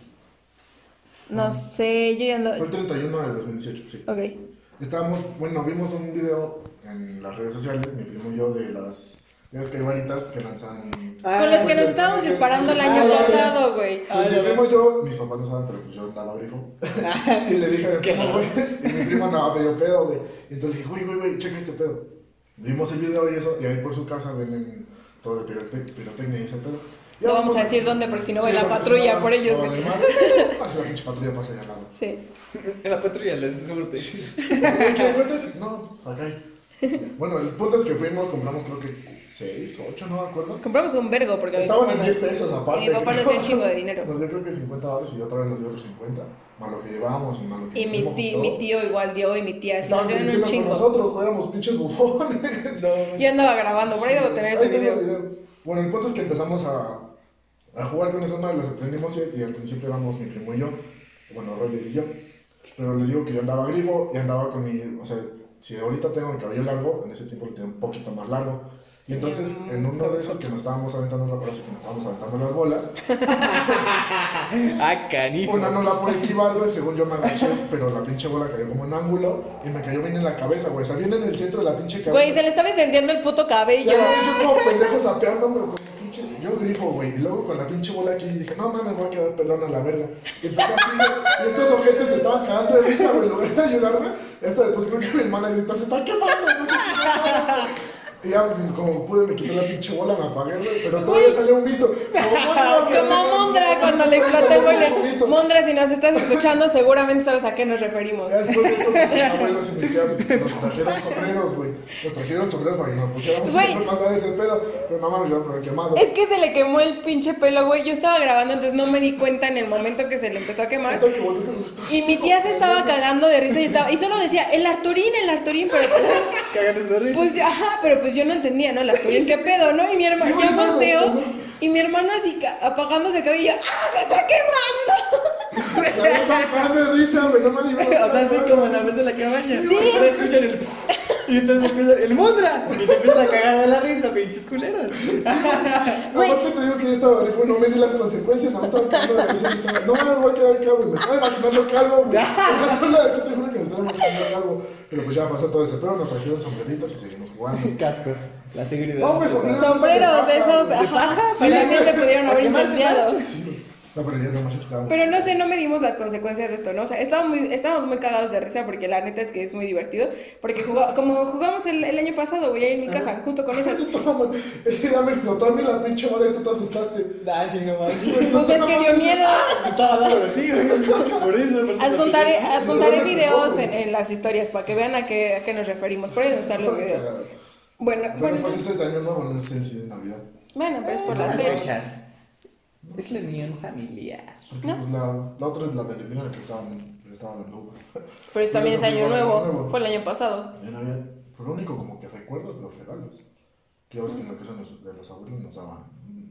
No sé, yo ya ando... Fue el 31 de 2018, sí. Ok. Estábamos, bueno, vimos un video en las redes sociales, mi primo y yo, de las. Ya ves que hay varitas que lanzan. Con los que nos estábamos disparando el año Ah, ya. pasado, güey. Ah, Pues mi primo y yo, mis papás no saben, pero pues yo andaba grifo. y le dije a mi ¿Qué primo, no? güey. Y mi primo andaba medio pedo, güey. Y entonces dije, güey, güey, güey, checa este pedo. Vimos el video y eso, y ahí por su casa venden todo de pirote- pirotecnia y ese pedo. No vamos a decir dónde, porque si no va la patrulla si no, por ellos, no, güey. si la pinche patrulla pasa allá al lado. Sí. En la patrulla les surte. ¿Qué encuentras? No, acá hay. Bueno, el punto es que fuimos, compramos creo que 6 o 8, no me acuerdo. Compramos un vergo porque mi Estaban en nos- 10 pesos aparte. Mi papá nos dio un chingo de dinero. Nos dio creo que 50 dólares y otra vez nos dio otros 50. Más lo que llevábamos y más lo que Y ti- todo. mi tío igual dio y mi tía, sí, nos dieron un chingo. nosotros, éramos pinches bufones. Yo andaba grabando, por ahí debo tener ese video. Bueno, el punto es que empezamos a, a jugar con esas madres, las aprendimos y, al principio éramos mi primo y yo, bueno, Roger y yo. Pero les digo que yo andaba grifo y andaba con mi, o sea, si ahorita tengo el cabello largo, en ese tiempo lo tenía un poquito más largo. Y entonces, en uno de esos que nos estábamos aventando, ahora sí que nos estábamos aventando las bolas, Ah, canijo. una no la pude esquivar, güey, según yo me agaché, pero la pinche bola cayó como en ángulo y me cayó bien en la cabeza, güey, o sea, bien en el centro de la pinche cabeza. Güey, se le estaba encendiendo el puto cabello. Ya yo como pendejo sapeando, pero con Yo grifo, güey. Y luego con la pinche bola aquí dije, no mames, me voy a quedar pelón a la verga. Y empecé así, güey. Estos ojetes se estaban cagando de risa, güey. Lograron ayudarme. Esto después creo que mi hermana grita, se está quemando, no sé qué pasa". Y ya, como pude, me quité la pinche bola, me apagué, güey. Pero todavía salió un mito. Como, Mondra cuando le explotó el boiler. Mondra, si nos estás escuchando, seguramente sabes a qué nos referimos. Ya después de eso, mis abuelos y mis tías nos trajeron sombreros, güey. Nos trajeron sombreros para que nos pusiéramos ese pedo. Pero mamá me quemado. Es que se le quemó el pinche pelo, güey. Yo estaba grabando, entonces no me di cuenta en el momento que se le empezó a quemar. Y mi tía se estaba cagando de risa y estaba. Y solo decía, el Arturín, el Arturín, pero pues, de risa. pues, ajá, pero pues yo no entendía, ¿no? El Arturín, ¿qué pedo, no? Y mi hermano, ya no, no. Y mi hermano así ca- apagándose el cabello, ¡ah, se está quemando! De risa, güey. No me O sea, así como en la vez de la cabaña. Sí. Ustedes escuchan el. Y ustedes empiezan. ¡El Mondra! Y se empieza a cagar de la risa, pinches culeros. Güey. Aparte te digo que yo estaba grifo y no me di las consecuencias, no me estaba cagando de risa. estaba- No me voy a quedar calvo, y me estaba imaginando calvo, güey. O sea, no, la verdad te juro que me estaba imaginando calvo. Pero pues ya pasó todo ese pedo, nos trajeron sombreritos y seguimos jugando. Cascos. La seguridad. No, güey, sombreros. Sombreros de esos, ajá. paja? Pues también se pudieron ¿Para haber incendiado. Sí. No, pero ya estábamos. Pero no sé, no medimos las consecuencias de esto, ¿no? O sea, estábamos muy, estábamos muy cagados de risa porque la neta es que es muy divertido. Porque jugó- como jugamos el, el año pasado, güey, ahí en mi casa, justo con esas. Toma, Ese día me explotó a mí la pinche bola y tú te asustaste. Ah, sí, no manches. Pues es que dio miedo. Estaba al lado de ti, güey. Por eso. por eso Adjuntaré, adjuntaré videos en, en las historias para que vean a qué, a qué nos referimos. Por ahí estar los videos. Bueno, Bueno, bueno, pues ese es año nuevo, no es sí de Navidad. Bueno, pero es por las fechas. Es la unión familiar. Porque ¿No? pues, la, la otra es la de Elimina que estaban, estaban dando uvas. Pero es también es año Igual, nuevo. Fue el año pasado. Pero lo único como que recuerdo es los regalos. Que ya ves que en la casa de los, de los abuelos nos daban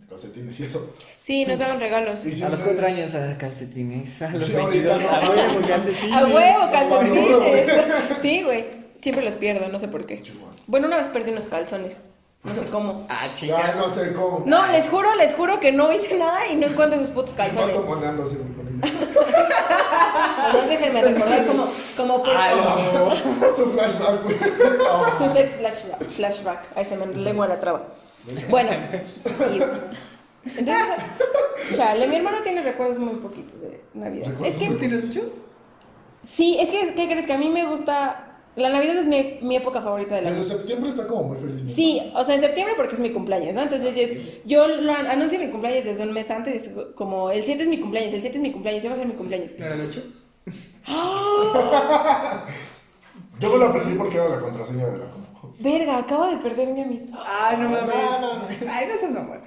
calcetines y eso. Sí, nos daban regalos. Y A siempre- los 4 años a calcetines. A los Sí, ahorita 22 no. a huevo calcetines. A huevo, calcetines. Sí, güey. Siempre los pierdo, no sé por qué. Chihuahua. Bueno, una vez perdí unos calzones. No sé cómo. Ah, Ya chica. no sé cómo. No, les juro, les juro que no hice nada y no encuentro sus putos calzones. Vato monándose con. Además, déjenme recordar como, como por- Ah, no. Su flashback, güey. su sex flashback. flashback. Ahí se me lengua la traba. Bueno, y- entonces, chale, mi hermano tiene recuerdos muy poquitos de Navidad. Es ¿Tú que, tienes muchos? sí, es que, ¿qué crees? Que a mí me gusta, la Navidad es mi, mi época favorita del año. Desde septiembre está como muy feliz. ¿no? Sí, o sea, en septiembre porque es mi cumpleaños, ¿no? Entonces yo, yo lo an- anuncio mi cumpleaños desde un mes antes, y es como el 7 es mi cumpleaños, el 7 es mi cumpleaños, ya va a ser mi cumpleaños. ¿No era el 8? Yo me lo aprendí porque era la contraseña de la compu. Verga, acabo de perder mi amistad. Ah, no mames. No, no, no. Ay, no seas mamón.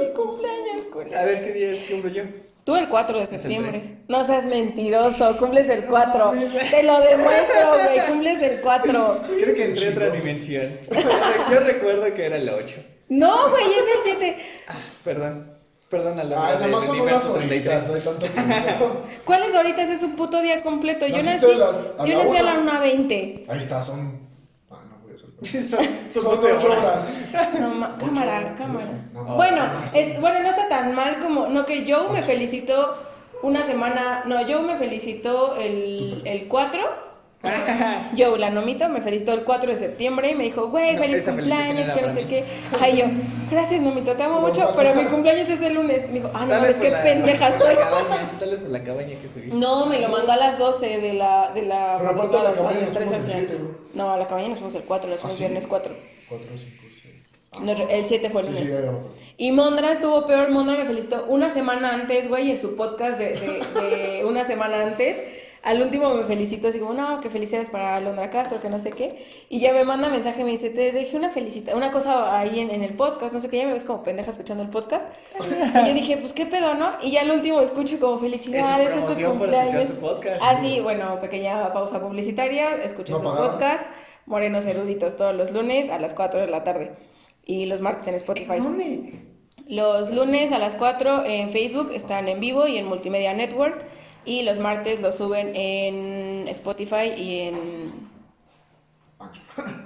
Mi cumpleaños, culo. A ver qué día es que cumplo yo. Tú el 4 de septiembre. No seas mentiroso, cumples el 4. Te lo demuestro, güey, cumples el 4. Creo que entré a otra dimensión. Yo recuerdo que era el 8. No, güey, es el 7. Perdón. Perdón al Ay, del nomás son unas universo horitas, 33. no hay tanto tiempo. ¿Cuáles horitas es un puto día completo? Yo nací, a la- a yo la nací a la una. 1.20. Ahí está, son. Ah, no voy a hacer. Son, son Son 12 ocho horas. horas. No, ma- cámara, cámara. No, bueno, es- bueno, no está tan mal como. No, que Joe me felicitó una semana. No, Joe me felicitó el, el 4. Joe, la nomito, me felicitó el 4 de septiembre y me dijo, güey, No, feliz cumpleaños, que no sé qué. Ay, yo, gracias, nomito, te amo No, mucho, no, pero no. mi cumpleaños es el lunes. Me dijo, ah, no, es que pendeja estoy. cabaña, Tal vez por la cabaña que subiste. No, me lo mandó a las 12 de la. De la Pero aparte a la cabaña nos 3 fuimos el hacia- siete, güey. No, a la cabaña nos fuimos el 4, nos ¿Ah, fuimos sí? viernes 4. 4, 5, 6. No, el 7 fue el Sí, lunes. sí, acuerdo. Y Mondra estuvo peor. Mondra me felicitó una semana antes, güey, en su podcast de, de- de una semana antes. Al último me felicitó así como, no, que felicidades para Londra Castro, que no sé qué. Y ya me manda mensaje, me dice, te dejé una felicita, una cosa ahí en, en el podcast, no sé qué, ya me ves como pendeja escuchando el podcast. Y yo dije, pues qué pedo, ¿no? Y ya al último escucho como felicidades, Eso es es tu promoción por escuchar cumpleaños. podcast. Ah, sí, bueno, pequeña pausa publicitaria, escuché No su pagada. podcast, Morenos Eruditos, todos los lunes a las 4 de la tarde. Y los martes en Spotify. ¿Dónde? Los lunes a las 4 en Facebook están en vivo y en Multimedia Network. Y los martes los suben en Spotify y en.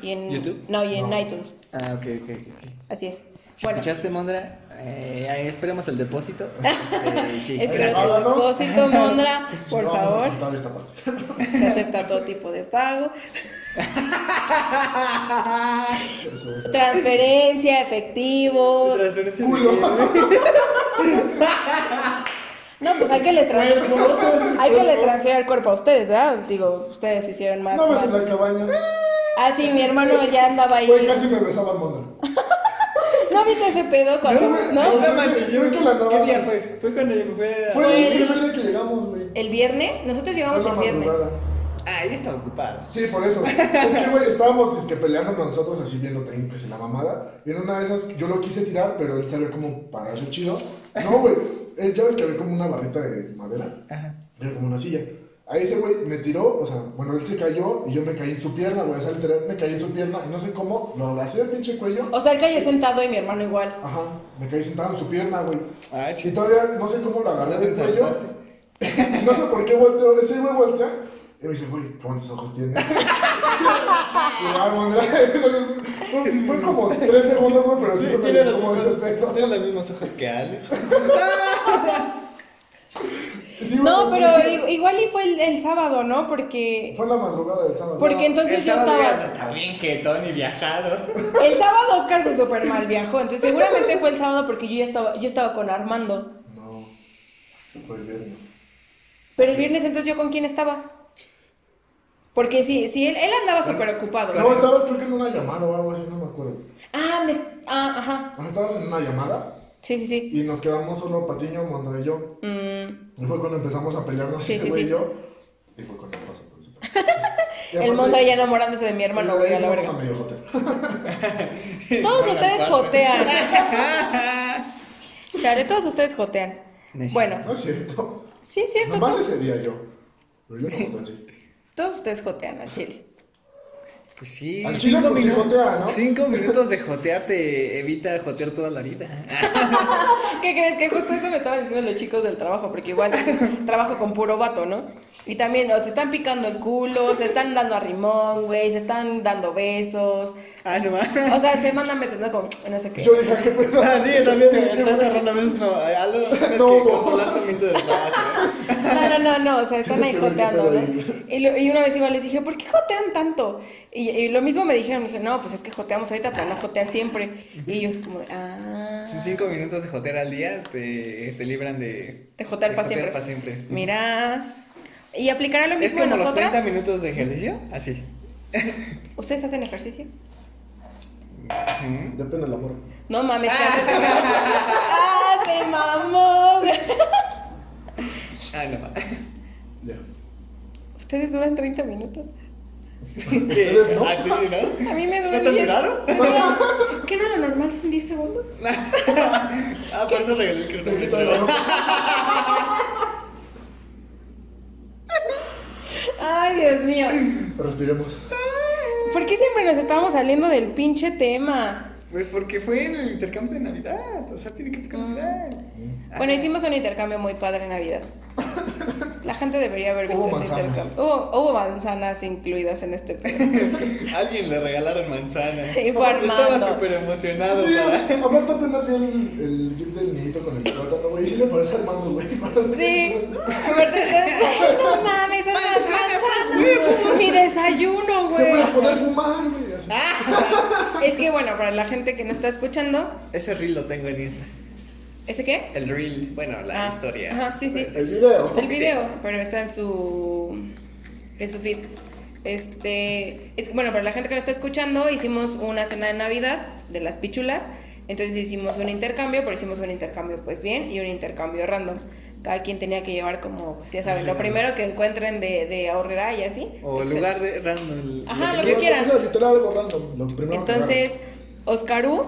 Y en ¿YouTube? No, y en No. iTunes. Ah, ok, ok, ok. Así es. Si Bueno, ¿Escuchaste, Mondra? Eh, ahí esperemos el depósito. Este, sí. espero su Háblanos. depósito, Mondra, por no, favor. Se acepta todo tipo de pago. Transferencia, efectivo. Transferencia Culo. No, pues hay que les transferir. Hay que les transferir el cuerpo a ustedes, ¿verdad? Digo, ustedes hicieron más. No más- en la cabaña. Ah, sí, mi hermano ya andaba ahí. Güey, casi me besaba el mono. ¿No viste ese pedo cuando.? güey, ¿No? no, No manches, yo Creo que la andaba- ¿Qué día fue? Fue cuando yo me fui a... Fue Fue el el- primer día que llegamos, güey. El viernes, nosotros llegamos el viernes. Ah, él estaba ocupado. Sí, por eso. Es que, güey, estábamos disque peleando con nosotros así viendo técnicas en la mamada. Y en una de esas yo lo quise tirar, pero él sabía como pararse chido. No, güey. Él, Ya ves que había como una barrita de madera. Ajá. Era como una silla. Ahí ese güey me tiró, o sea, bueno, él se cayó y yo me caí en su pierna, güey. O sea, literal me caí en su pierna y no sé cómo, lo abracé al pinche cuello. O sea, el cayó sentado y mi hermano igual. Ajá, me caí sentado en su pierna, güey. Ah, Y todavía no sé cómo lo agarré del ¿Te cuello. no sé por qué volteó, ese güey voltea. Y me dice, güey, qué bonitos ojos tiene. y Mondra, fue, como tres segundos, güey, pero sí, Sí, fue tiene los como ese mismos, pedo. tiene los mismos ojos que Ale. Sí, No, pero igual y fue el, el sábado, ¿no? Porque. Fue la madrugada del sábado. Porque entonces El yo estaba. Está bien jetón y viajado. El sábado Oscar se super mal viajó. Entonces seguramente fue el sábado porque yo ya estaba, yo estaba con Armando. No, fue el viernes. Pero el viernes entonces yo con quién estaba. Porque sí, sí, él, él andaba súper ocupado. No, estabas creo que en una llamada o algo así, no me acuerdo. Ah, me, ah, ajá. Ajá, estabas en una llamada Sí, sí, sí. y nos quedamos solo Patiño, Mondo y yo. Mm, Y fue cuando empezamos a pelearnos Sí, ese sí, güey sí. y yo. Y fue cuando pasó el Mondra ya enamorándose de mi hermano, güey, a la verga. medio hotel. Todos ustedes jotean. Chale, todos ustedes jotean. No Bueno, No es cierto. sí es cierto, Nomás todos, ese día yo. Pero yo no voté así. Todos ustedes jotean al chile. Pues sí. Al chile, cinco pues, minutos- jotea, ¿no? Cinco minutos de jotear te evita jotear toda la vida. ¿Qué crees? Que justo eso me estaban diciendo los chicos del trabajo, porque igual trabajo con puro vato, ¿no? Y también nos están picando el culo, se están dando a rimón, güey, se están dando besos. Ah, no. O sea, se mandan besos, ¿no? Como, no sé qué. Yo dije, ¿qué pedo? Ah, sí, también están agarrando veces no. Algo tienes No, que no. controlar tu mente. No, no, no, no, o sea, están ahí joteando, ¿no? Y, lo- y una vez igual les dije, ¿por qué jotean tanto? Y, y lo mismo me dijeron, me dije, no, pues es que joteamos ahorita para no jotear siempre. Y ellos como, de, ah, Sin cinco minutos de jotear al día te, te libran de... de jotear para siempre. pa' siempre. Mira. ¿Y aplicará lo Es mismo en como los nosotras? 30 minutos de ejercicio, así. ¿Ustedes hacen ejercicio? Ujú. Depende del amor. No mames, me- ¡Ah, se mamó! Ah, no. Ya. ¿Ustedes duran 30 minutos? ¿Qué? ¿Ustedes no? ¿A ti no? A mí me ¿No duran te han 10. durado? me ¿Qué no lo normal son 10 segundos? Ah, por eso regalé el Te cronómetro. Ay, Dios mío. Respiremos. ¿Por qué siempre nos estábamos saliendo del pinche tema? Pues porque fue en el intercambio de Navidad. O sea, tiene que Mm. tocar Navidad. Bueno, hicimos un intercambio muy padre en Navidad. La gente debería haber visto Hubo ese manzanas. intercambio. Hubo, hubo manzanas incluidas en este. Alguien le regalaron manzana. Y fue Armando. Estaba súper emocionado Sí, para... aparte apenas vi el, el del niñito con el plátano, güey. Sí se parece a Armando, güey. Sí. Aparte, no mames, son las manzanas. Mi desayuno, Te voy güey. a poder fumar, güey. Así. Es que bueno, para la gente que no está escuchando, Ese reel lo tengo en Insta. ¿Ese qué? El reel, bueno, la Ah, historia. ajá, sí, sí. El video. El video, pero está en su en su feed. Este, es, bueno, para la gente que no está escuchando, hicimos una cena de Navidad de las pichulas. Entonces hicimos un intercambio, pero hicimos un intercambio pues bien y un intercambio random. Cada quien tenía que llevar como, pues ya saben, lo primero que encuentren de, de ahorrera y así. O Excel. lugar de random. Ajá, lo que que quieran. Literal algo random. Lo primero que Entonces, Oscarú.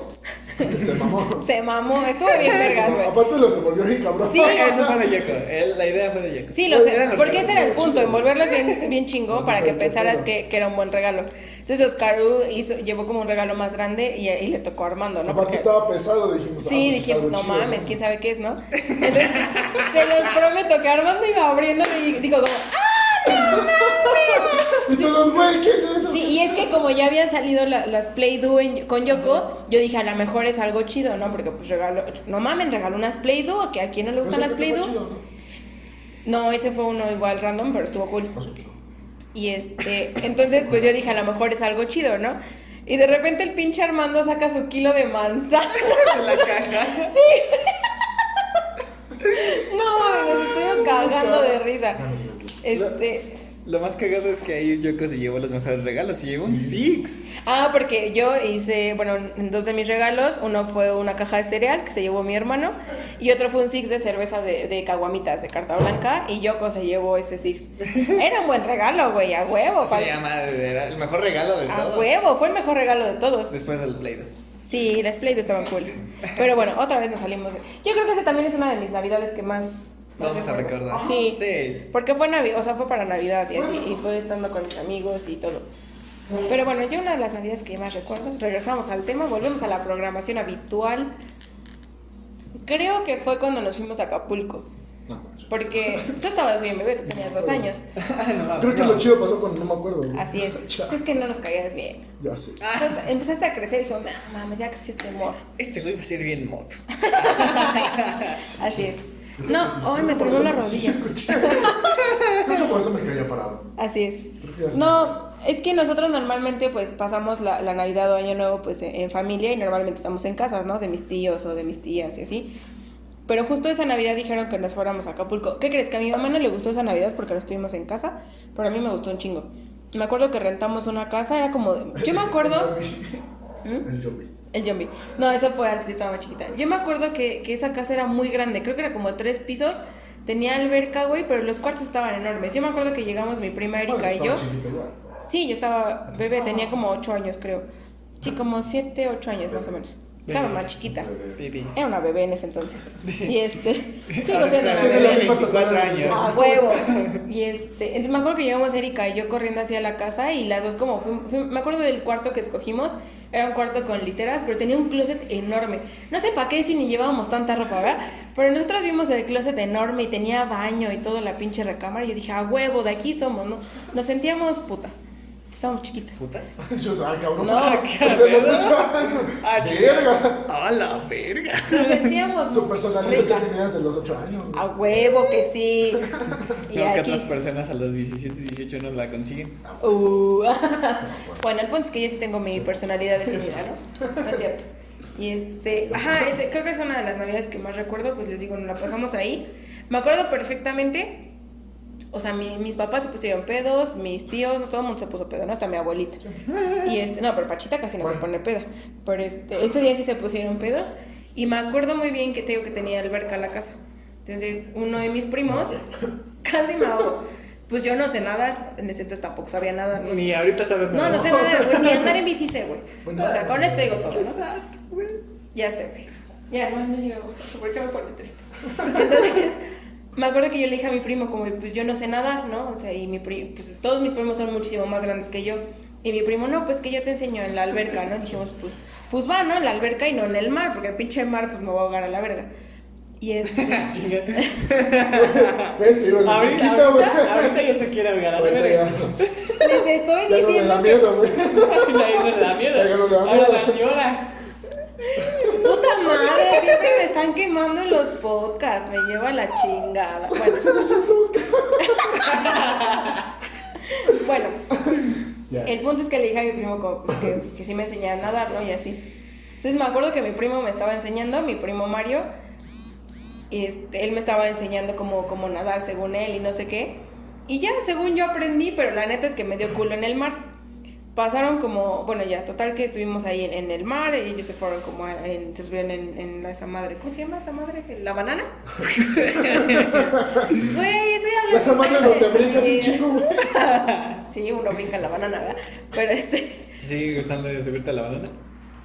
Se mamó. se mamó, estuvo bien vergas, güey. Aparte lo se volvió bien cabrón. Sí. Eso fue de La idea fue de Yeko. Sí, lo sé, Eran los porque ese era el punto, envolverlas bien, bien chingón para que pensaras que, que era un buen regalo. Entonces Oscaru hizo, llevó como un regalo más grande y, y le tocó a Armando, ¿no? Aparte Porque, estaba pesado, dijimos. ah, sí, pues, dijimos, no chido, mames, quién sabe qué es, ¿no? Entonces, se los prometo que Armando iba abriéndolo y digo como, ¡ah! Y todos, güey, ¿qué es eso? Sí, y es que como ya habían salido la- las Play-Doh en- con Yoko, yo dije, a lo mejor es algo chido, ¿no? Porque pues regaló, no mamen, regaló unas Play-Doh, que a quién no le gustan las Play-Doh. chido, No, ese fue uno igual random, pero estuvo cool. ¿no? No. Y este, entonces pues yo dije, a lo mejor es algo chido, ¿no? Y de repente el pinche Armando saca su kilo de manzana. En la caja. No, mames, nos estuvimos cagando de risa. Este, Lo más cagado es que ahí Yoko se llevó los mejores regalos. Se llevó un Six. Ah, porque yo hice, bueno, dos de mis regalos. Uno fue una caja de cereal que se llevó mi hermano. Y otro fue un Six de cerveza de, de caguamitas de carta blanca. Y Yoko se llevó ese Six. Era un buen regalo, güey, a huevo. Se llama era el mejor regalo de A todos. huevo, fue el mejor regalo de todos. Después del Play Doh. Sí, las Play-Doh estaban cool. Pero bueno, otra vez nos salimos. Yo creo que ese también es una de mis navidades que más. Vamos a recordar. Sí. Sí. Porque fue Navidad, o sea, fue para Navidad y así, y fue estando con mis amigos y todo. Pero bueno, yo una de las navidades que más recuerdo, regresamos al tema, volvemos a la programación habitual. Creo que fue cuando nos fuimos a Acapulco. Porque tú estabas bien, bebé, tú tenías dos años. no, Creo que lo chido pasó cuando no me acuerdo. Así es. Pues es que no nos caías bien. Ya sé. Entonces, Empezaste a crecer y dijimos, no mames, ya creció este amor. Este güey va a ser bien moto. Así es. No, ay, me tronó la rodilla. Creo que por eso me caía parado. Así es. No, es que nosotros normalmente pues pasamos la, la Navidad o Año Nuevo pues en, en familia y normalmente estamos en casas, ¿no? De mis tíos o de mis tías y así. Pero justo esa Navidad dijeron que nos fuéramos a Acapulco. ¿Qué crees? Que a mi mamá no le gustó esa Navidad porque no estuvimos en casa, pero a mí me gustó un chingo. Me acuerdo que rentamos una casa, era como... de- Yo me acuerdo... ¿Mm? El Joey. El Yombi. No, eso fue antes, yo estaba más chiquita. Yo me acuerdo que, que esa casa era muy grande, creo que era como tres pisos. Tenía alberca, güey, pero los cuartos estaban enormes. Yo me acuerdo que llegamos mi prima Erika y yo. Igual. Sí, yo estaba bebé, tenía como ocho años, creo. Sí, como siete, ocho años más o menos. Estaba más chiquita. Era una bebé en ese entonces. Y este. Sigo siendo una bebé. de 24 años. A huevo. Y este, entonces me acuerdo que llegamos Erika y yo corriendo hacia la casa y las dos como fuim- me acuerdo del cuarto que escogimos, era un cuarto con literas, pero tenía un closet enorme. No sé para qué si ni llevábamos tanta ropa, ¿verdad? Pero nosotros vimos el closet enorme y tenía baño y toda la pinche recámara y yo dije, a huevo, de aquí somos, ¿no? Nos sentíamos puta. Estábamos chiquitas. ¿Putas? Yo, ah, cabrón. No. Ah, Verga. ¡A la verga! Nos sentíamos Su personalidad tenías de los 8 años. güey. A huevo que sí. Y Creo que aquí. otras personas a los 17, 18 no la consiguen. Uh. bueno, el punto es que yo sí tengo mi personalidad definida, ¿no? No es cierto. Y este, ajá, este, creo que es una de las navidades que más recuerdo, pues les digo, nos la pasamos ahí. Me acuerdo perfectamente, o sea, mi- mis papás se pusieron pedos, mis tíos, todo el mundo se puso pedo, ¿no? Hasta mi abuelita. Y este, no, pero Pachita casi no se pone peda. Pero este, ese día sí se pusieron pedos. Y me acuerdo muy bien que te digo que tenía alberca en la casa. Entonces, uno de mis primos casi me ahogó. Pues yo no sé nadar, en ese entonces tampoco sabía nadar. Ni ahorita sabes No, no sé nadar, güey, ni andar en bici sé, güey. O sea, con esto digo todo, ¿no? Ya sé, güey. Ya, no, no llegamos a eso, porque me pone triste. Entonces, me acuerdo que yo le dije a mi primo, como, pues yo no sé nadar, ¿no? O sea, y mi primo, pues todos mis primos son muchísimo más grandes que yo. Y mi primo, no, pues que yo te enseño en la alberca, ¿no? dijimos, pues, pues va, ¿no? En la alberca y no en el mar, porque el pinche mar, pues me va a ahogar a la verga. Y. Chinga. ¿Ves? Ibas de Ahorita, ya se quiere ahogar a la verga. Les estoy Ya no me diciendo da que. miedo, güey. Ya no le da miedo. Ahora miedo. la llora. Puta madre, siempre me están quemando los podcasts, me lleva la chingada. Bueno, bueno Ya. el punto es que le dije a mi primo como, pues, que, que sí me enseñara a nadar, ¿no? Y así. Entonces me acuerdo que mi primo me estaba enseñando, mi primo Mario, este, él me estaba enseñando cómo, cómo nadar según él y no sé qué. Y ya, según yo aprendí, pero la neta es que me dio culo en el mar. Pasaron como, bueno, ya, total que estuvimos ahí en, en el mar, y ellos se fueron como, a- en, se subieron en, en esa madre, ¿cómo se llama esa madre? ¿La banana? Güey, estoy hablando. Esa madre donde brincas un chico, güey. Sí, uno brinca en la banana, ¿verdad? Pero este, ¿Te sigue gustando de subirte a la banana?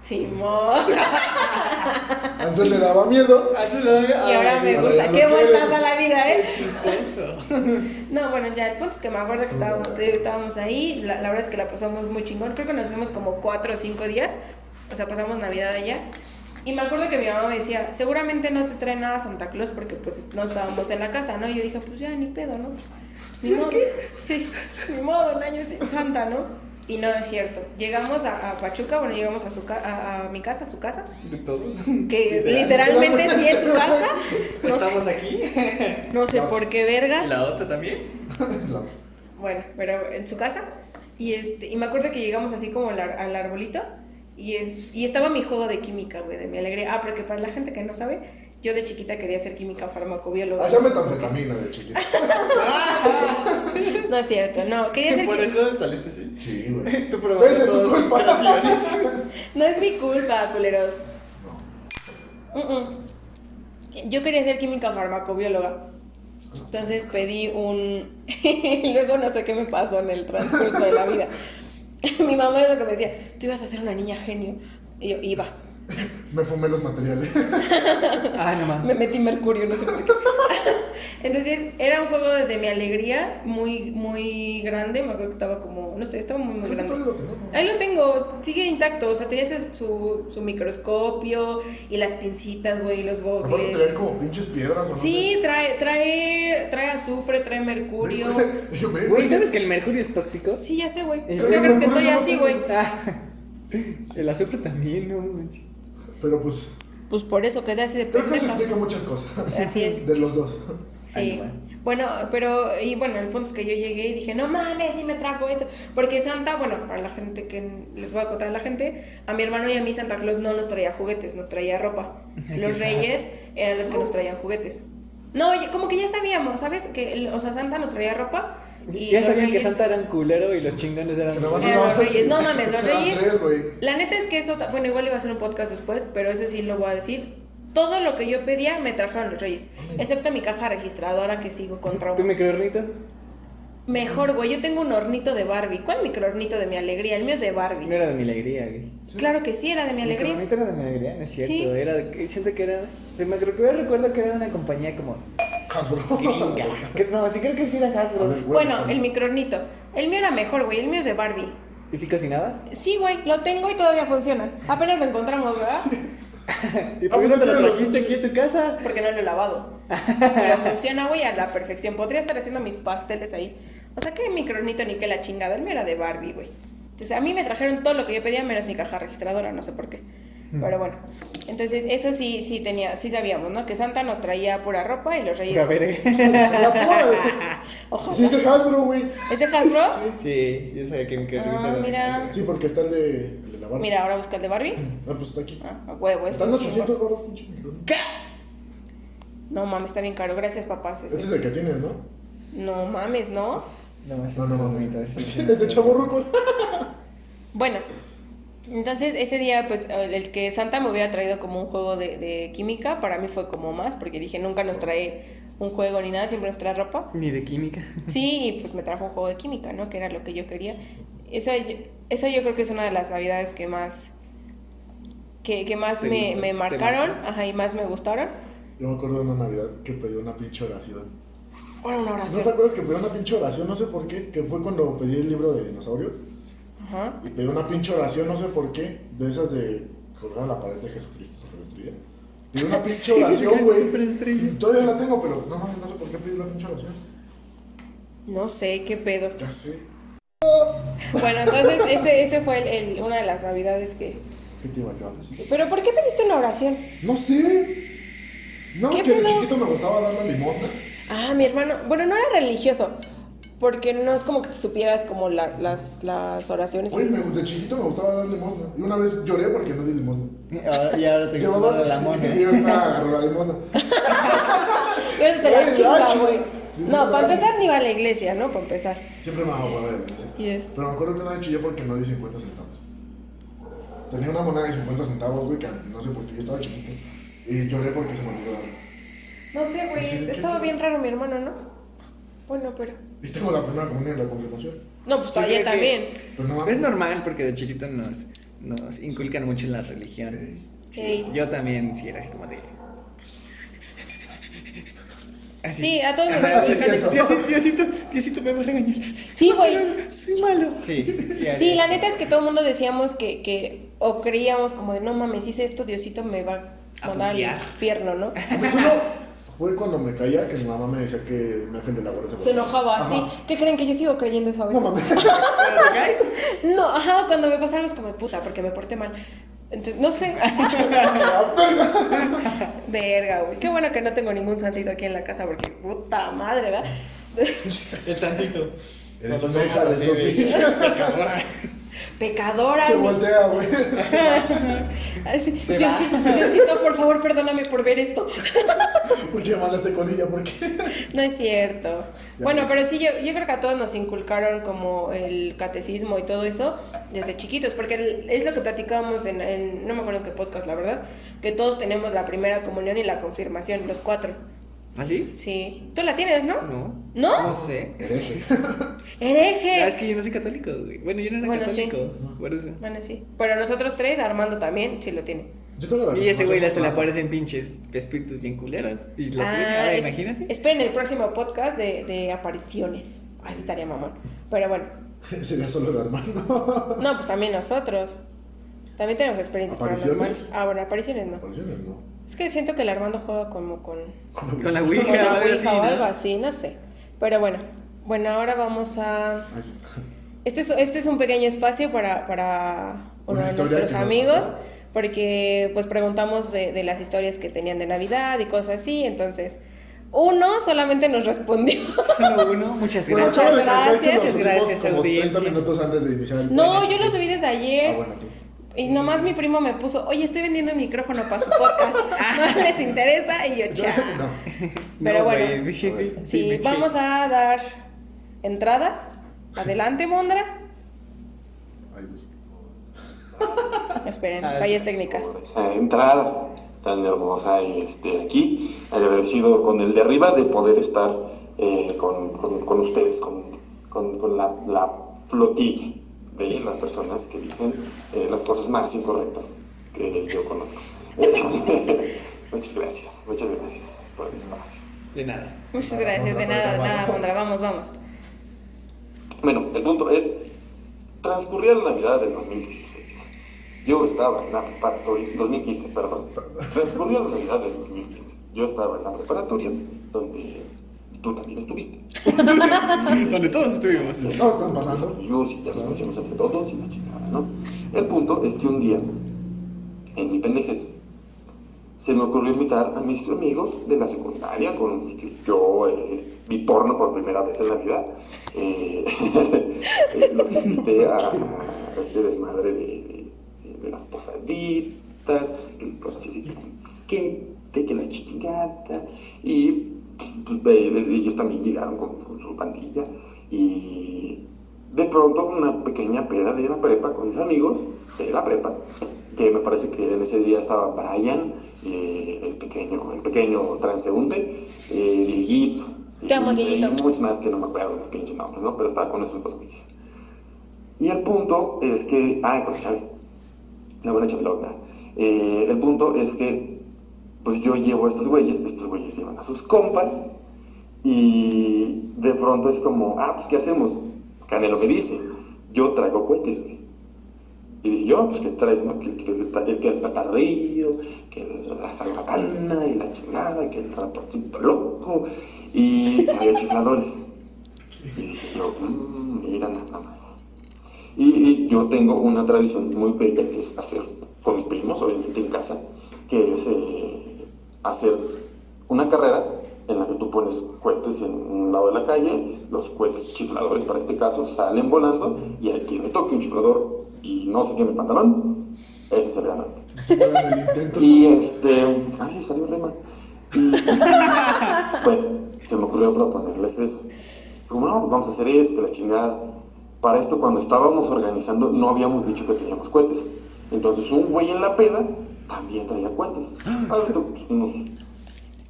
Simón. Antes le daba miedo. Antes lo Y ahora me gusta. Qué vueltas quiere. a la vida, ¿eh? Chistoso. No, bueno, ya el punto es que me acuerdo que estábamos, estábamos ahí. La, la verdad es que la pasamos muy chingón. Creo que nos fuimos como cuatro o cinco días. O sea, pasamos Navidad allá. Y me acuerdo que mi mamá me decía, seguramente no te trae nada Santa Claus porque pues no estábamos en la casa, ¿no? Y yo dije, pues ya, ni pedo, ¿no? Pues, pues, ni modo. Sí, ni modo, un año sin Santa, ¿no? Y no es cierto. Llegamos a, a Pachuca, bueno, llegamos a, su ca- a, a mi casa, a su casa, De todos. que Literal. literalmente sí es su casa. No sé, Estamos aquí. no sé por qué vergas. La otra también. La- Bueno, pero en su casa. Y este, y me acuerdo que llegamos así como al, al arbolito. Y, es, y estaba mi juego de química, güey, de mi alegría. Ah, porque para la gente que no sabe, Yo de chiquita quería ser química farmacobióloga. Hacía metanfetamina de chiquito. No es cierto, no, quería ser Por eso saliste así. Sí, güey. Tú probaste Es tu las culpa. No es mi culpa, culeros. No. Yo quería ser química farmacobióloga. Entonces pedí un... y Luego no sé qué me pasó en el transcurso de la vida. Mi mamá es lo que me decía, tú ibas a ser una niña genio. Y yo, iba. Me fumé los materiales. Ah, no mames. Me metí mercurio, no sé por qué. Entonces, era un juego de mi alegría muy, muy grande. Me acuerdo que estaba como, no sé, estaba muy, muy grande. Ahí lo tengo, sigue intacto. O sea, tenía su, su, su microscopio y las pincitas, güey, y los gogles. traer como pinches piedras o no Sí, trae, trae, trae azufre, trae mercurio. Yo, Güey, ¿sabes que el mercurio es tóxico? Sí, ya sé, güey. Eh, ¿Por qué crees que estoy así, güey? Ah, el azufre también, no manches. Pero pues, Pues por eso quedé así de creo que eso explica muchas cosas. Así es. De los dos. Sí. Ay, bueno. Bueno, pero, y bueno, el punto es que yo llegué y dije, no mames, sí me trajo esto. Porque Santa, bueno, para la gente que les voy a contar a la gente, a mi hermano y a mí Santa Claus no nos traía juguetes, nos traía ropa. Los reyes eran los que nos traían juguetes. No, como que ya sabíamos, ¿sabes? Que, el- o sea, Santa nos traía ropa y ya los sabían que reyes- Santa era un culero y los chingones eran. Eran nos los reyes. No mames, los eran reyes-. La neta es que eso, bueno, igual iba a hacer un podcast después, pero eso sí lo voy a decir. Todo lo que yo pedía me trajeron los reyes, excepto mi caja registradora que sigo con ¿Tu traumas. microornito? Mejor, güey, yo tengo un hornito de Barbie. ¿Cuál microornito de mi alegría? El mío es de Barbie. No era de mi alegría, güey. Claro que sí, era de mi alegría. microornito era de mi alegría, no es cierto. Sí. Era de- siento que era. Se me creo que yo recuerdo que era de una compañía como Hasbro. gringa. No, sí creo que sí era Hasbro. ver, güey, Bueno, el microornito. El mío era mejor, güey. El mío es de Barbie. ¿Y si cocinabas? Sí, güey, lo tengo y todavía funciona. Apenas lo encontramos, ¿verdad? ¿Y por qué no te lo trajiste aquí a tu casa? Porque no lo he lavado. Pero funciona, güey, a la perfección. Podría estar haciendo mis pasteles ahí. O sea, que microornito ni que la chingada. El mío era de Barbie, güey. Entonces, a mí me trajeron todo lo que yo pedía, menos mi caja registradora, no sé por qué. Pero bueno, entonces eso sí, sí tenía, sí sabíamos, ¿no? Que Santa nos traía pura ropa y los reyes. Güey. Ojalá. Sí, es de Hasbro, güey. ¿Es de Hasbro? Sí, yo sabía que microornito Ah, era. mira. Sí, porque está el de, el de la barba. Mira, ahora busca el de Barbie. Ah, pues está aquí. Ah, huevo, es Están un chingo. 800 baros, pinche micrófono. No mames, está bien caro. Gracias, papás. Este es el que tienes, ¿no? No mames, ¿no? No, es No, no, no. bonito. Es, Es de chavorrucos. Bueno, entonces ese día, pues el que Santa me hubiera traído como un juego de, de química, para mí fue como más, porque dije, nunca nos trae un juego ni nada, siempre nos trae ropa. Ni de química. Sí, y pues me trajo un juego de química, ¿no? Que era lo que yo quería. Esa, yo- esa yo creo que es una de las navidades que más, que, que más ¿Te me, gustó? me ¿Te marcaron, ajá, y más me gustaron. Yo me acuerdo de una Navidad que pedí una pinche oración. Una ¿No te acuerdas que pedí una pinche oración? No sé por qué. Que fue cuando pedí el libro de dinosaurios. Ajá. Y pedí una pinche oración, no sé por qué. De esas de colgar a la pared de Jesucristo sobre la estrella. Pedí una pinche oración, güey. Superestrella. Todavía la tengo, pero no mames, no sé por qué pedí la pinche oración. No sé, qué pedo. Ya sé. Bueno, entonces ese, ese fue el- el- una de las navidades que... ¿Qué te iba a decir? ¿Pero por qué pediste una oración? No sé. No, ¿Qué es que de chiquito me gustaba dar la limosna. Ah, mi hermano, bueno, no era religioso, porque no es como que te supieras como las, las, las oraciones. Oye, me- de chiquito me gustaba dar limosna. Y una vez lloré porque no di limosna. Ahora- y ahora te gusta la mona. Y ahorita agarró la limosna. Y ahora se la chinga, güey. No, para la- empezar ni iba a la iglesia, ¿no? Para empezar. Siempre me daba hueva de iglesia. Y es- Pero me acuerdo que una vez chillé porque no di 50 centavos. Tenía una moneda de 50 centavos, güey, que no sé por qué yo estaba chiquito. Y lloré porque se me olvidó dar. No sé, güey, ¿qué estaba bien raro mi hermano, ¿no? Bueno, pero... Y tengo la primera comunión y la confirmación. No, pues todavía también. No Es normal porque de chiquito nos, nos inculcan mucho en la religión. Sí, Sí. Yo también, sí, era así como de. Así. Sí, a todos nos inculcan eso. Diosito, Diosito, Diosito me va a regañar. Sí, güey. soy malo. Sí, ya, Sí, ya. la neta es que todo el mundo decíamos que, que, o creíamos como de, no mames, hice esto, Diosito me va a mandar al infierno, ¿no? Mí solo fue cuando me caía que mi mamá me decía que mi ángel de la guardia Se enojaba así. Ajá. ¿Qué creen que yo sigo creyendo eso a No veces? mames. ¿Pero te caes? No, ajá, cuando me pasa algo es como de puta, porque me porté mal. Entonces, no sé. Verga, güey. Qué bueno que no tengo ningún santito aquí en la casa, porque puta madre, ¿verdad? El santito. Eres una hija de Snoopy. pecadora. Pecadora. Se mi- voltea, güey. Diosito. Diosito, por favor, perdóname por ver esto. ¿Por qué mandaste con ella? ¿Por qué? No es cierto. Ya bueno, no. pero sí, yo, yo creo que a todos nos inculcaron como el catecismo y todo eso desde chiquitos, porque el- es lo que platicábamos en, en- no me acuerdo en qué podcast, la verdad, que todos tenemos la primera comunión y la confirmación, los cuatro. ¿Ah, sí? Sí. ¿Tú la tienes, no? No. ¿No? No sé. Hereje. ¡Hereje! Ah, es que yo no soy católico, güey. Bueno, yo no era Bueno, sí. católico. Por eso. Bueno, sí. Pero nosotros tres, Armando también, sí lo tiene. Yo tengo la Y ese güey se le aparecen pinches espíritus bien culeros. Y la tiene, Ah, ahora es- imagínate. Esperen el próximo podcast de, de apariciones. Así estaría mamón. Pero bueno. Sería solo el hermano. No, pues también nosotros. También tenemos experiencias ¿Apariciones? paranormales. Ah, bueno, apariciones no. Apariciones, no. Es que siento que el Armando juega como con, Con la con Ouija, la algo Ouija o algo así, no sé. Pero bueno. Bueno, ahora vamos a... Este es, este es un pequeño espacio para, para uno de nuestros amigos, porque pues preguntamos de, de las historias que tenían de Navidad y cosas así, entonces uno solamente nos respondió. Solo uno, muchas gracias. que gracias, muchas gracias, como 30 audiencia. minutos antes de iniciar el No, yo lo subí desde ayer. Ah, bueno. Y nomás mi primo me puso, oye, estoy vendiendo un micrófono para su podcast. ¿No les interesa? Y yo, chao. No. Pero No, bueno, dije- Sí, vamos a dar entrada. Adelante, Mondra. Esperen, fallas técnicas. esa entrada tan hermosa y este, aquí, agradecido con el de arriba de poder estar eh, con, con- con ustedes, con, con- con la, la flotilla de las personas que dicen eh, las cosas más incorrectas que yo conozco. muchas gracias, muchas gracias por el espacio. De nada. Muchas gracias, de nada, nada, vamos. Mondra, vamos, vamos. Bueno, el punto es, transcurría la Navidad del 2016. Yo estaba en la preparatoria, 2015, perdón. Transcurría la Navidad del 2015. Yo estaba en la preparatoria, donde tú también estuviste. Donde todos estuvimos. Sí, Todos están pasando. amigos y ya nos conocemos entre todos y la chingada, ¿no? El punto es que un día, en mi pendejez, se me ocurrió invitar a mis amigos de la secundaria con los que yo eh, vi porno por primera vez en la vida. Eh, eh, los invité a, a este desmadre de, de- de las posaditas, que pues así sí, que, de que la chingada. Y ellos también llegaron con, con su pandilla. Y de pronto una pequeña peda de la prepa con mis amigos de la prepa que me parece que en ese día estaba Brian eh, el pequeño el pequeño transeúnte eh, Dieguito y- muchos más que no me acuerdo los pinches nombres no pero estaba con esos dos güeyes. Y el punto es que ah con Chavi la buena chavilota Eh, el punto es que pues yo llevo a estos güeyes estos güeyes llevan a sus compas y de pronto es como, ah, pues ¿qué hacemos? Canelo me dice, yo traigo cohetes, güey. Y dije yo, pues ¿qué traes, no? Que, que, el, que el petardillo, que la salvatana y la chingada, que el ratoncito loco, y traía chifladores. Y dije yo, mmm, mira nada más. Y, y yo tengo una tradición muy bella que es hacer con mis primos, obviamente en casa, que es eh, hacer una carrera en la que tú pones cohetes en un lado de la calle, los cohetes chifladores para este caso salen volando y al que me toque un chiflador y no se queme el pantalón, ese es el ganador. Y este. Ay, salió rema. Y, bueno, se me ocurrió proponerles eso. Como, no, pues vamos a hacer esto, la chingada. Para esto, cuando estábamos organizando, no habíamos dicho que teníamos cohetes. Entonces, un güey en la peda también traía cohetes. Ah, pues, unos,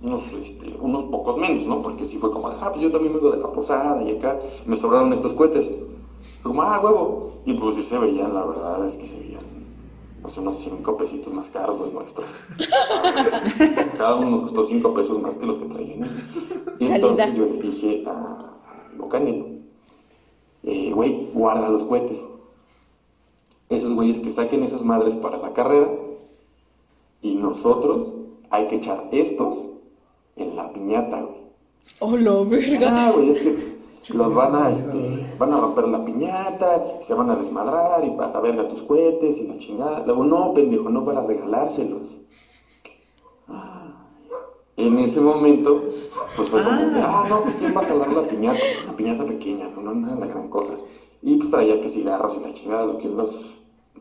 unos, este, unos pocos menos, ¿no? Porque sí fue como, ah, pues yo también vengo de la posada y acá me sobraron estos cohetes. Fue como, ah, huevo. Y pues sí se veían, la verdad es que se veían pues unos cinco pesitos más caros los nuestros. Cada uno nos costó cinco pesos más que los que traían. Y entonces yo le dije a lo Canelo, eh, güey, guarda los cohetes. Esos güeyes que saquen esas madres para la carrera y nosotros hay que echar estos en la piñata, güey. Oh, la verga. Ah, güey, es que pues, los van a, este, van a romper la piñata, se van a desmadrar y para verga tus cohetes y la chingada. Luego, no, pendejo, no para regalárselos. Ah, En ese momento, pues fue como que, ah, no, pues quién va a jalar la piñata, una piñata pequeña, no, no, no la gran cosa. Y pues traía que cigarros y la chingada, lo que los,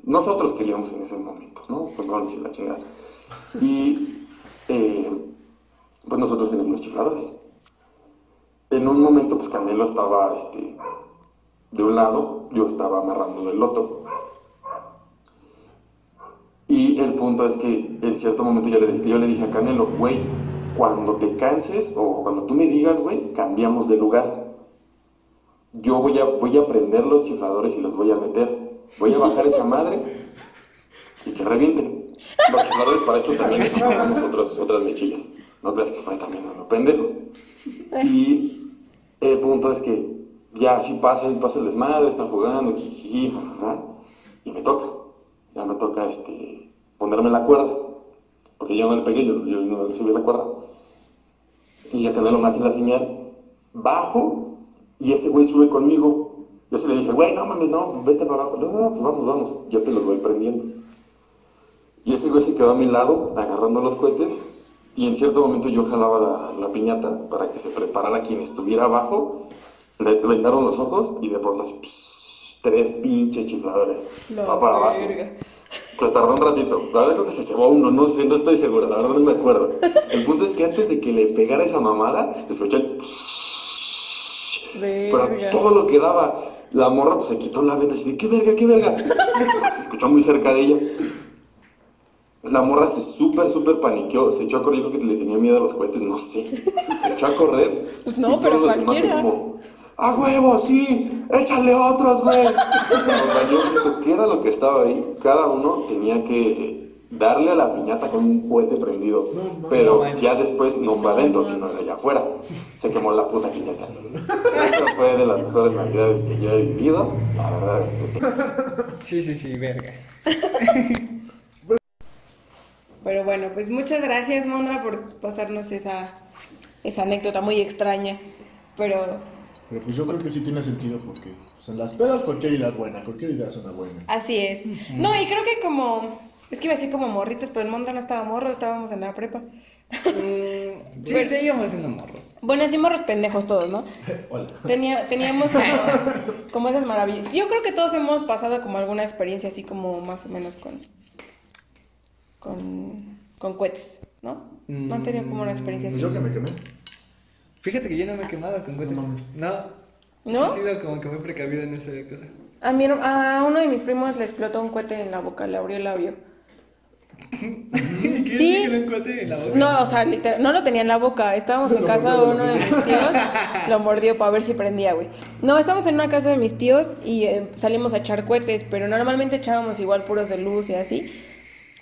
nosotros queríamos en ese momento, ¿no? Condones y la chingada. Y eh, pues nosotros teníamos los chifladores. En un momento, pues Canelo estaba este, de un lado, yo estaba amarrando del otro. Y el punto es que en cierto momento yo le, yo le dije a Canelo, güey, cuando te canses o cuando tú me digas, güey, cambiamos de lugar. Yo voy a, voy a prender los chifladores y los voy a meter. Voy a bajar esa madre y que revienten. Los chifladores para esto también ponemos otras, otras mechillas. No creas que fue también a lo pendejo. Y el punto es que ya así pasa, pasa el desmadre, están jugando, jiji, y me toca. Ya me toca este, ponerme la cuerda. Porque yo no le pegué, yo, yo no recibí la cuerda. Y ya Canelo me hace la señal, bajo, y ese güey sube conmigo. Yo se le dije, güey, no mames, no, vete para abajo. No, no, pues vamos, vamos, yo te los voy prendiendo. Y ese güey se quedó a mi lado, agarrando los cohetes, y en cierto momento yo jalaba la, la piñata para que se preparara quien estuviera abajo. Le vendaron los ojos y de pronto así, pss, tres pinches chifladores. Va para abajo. verga. Se tardó un ratito. La verdad creo que se cebó uno, no sé, no estoy seguro, la verdad no me acuerdo. El punto es que antes de que le pegara esa mamada, se escuchó el... Pero todo lo que daba, la morra pues se quitó la venda así de, ¿qué verga, qué verga? Se escuchó muy cerca de ella. La morra se súper, súper paniqueó, se echó a correr, yo creo que le tenía miedo a los cohetes, no sé. Se echó a correr. Pues no, y pero todos los demás como, ¡a huevo, sí! ¡Échale otros, güey! O sea, yo que era lo que estaba ahí. Cada uno tenía que darle a la piñata con un cohete prendido. pero ya después no fue adentro, sino de allá afuera. Se quemó la puta piñata. Esa fue de las mejores navidades que yo he vivido. La verdad es que... Sí, sí, sí, verga. Pero bueno, pues muchas gracias, Mondra, por pasarnos esa, esa anécdota muy extraña. Pero Pero pues yo creo que sí tiene sentido porque pues, en las pedas cualquier idea es buena, cualquier idea suena buena. así es. No, y creo que como. Es que iba a decir como morritos, pero el Mondra no estaba morro, estábamos en la prepa. Sí, seguíamos siendo morros. Bueno, así morros pendejos todos, ¿no? Hola. Tenía, teníamos como, como esas maravillas. Yo creo que todos hemos pasado como alguna experiencia así como más o menos con. con. con cohetes, ¿no? No han tenido como una experiencia Pues así. yo que me quemé. Fíjate que yo no me he quemado con cohetes. No mames. No. ¿No? He sido como que muy precavido en esa cosa. A, mi, a uno de mis primos le explotó un cohete en la boca, le abrió el labio. ¿Qué Sí. En la boca? No, o sea, literal, no lo tenía en la boca. Estábamos en casa de uno de mis tíos. Lo mordió para ver si prendía, güey. No, estábamos en una casa de mis tíos y eh, salimos a echar cohetes, pero normalmente echábamos igual puros de luz y así.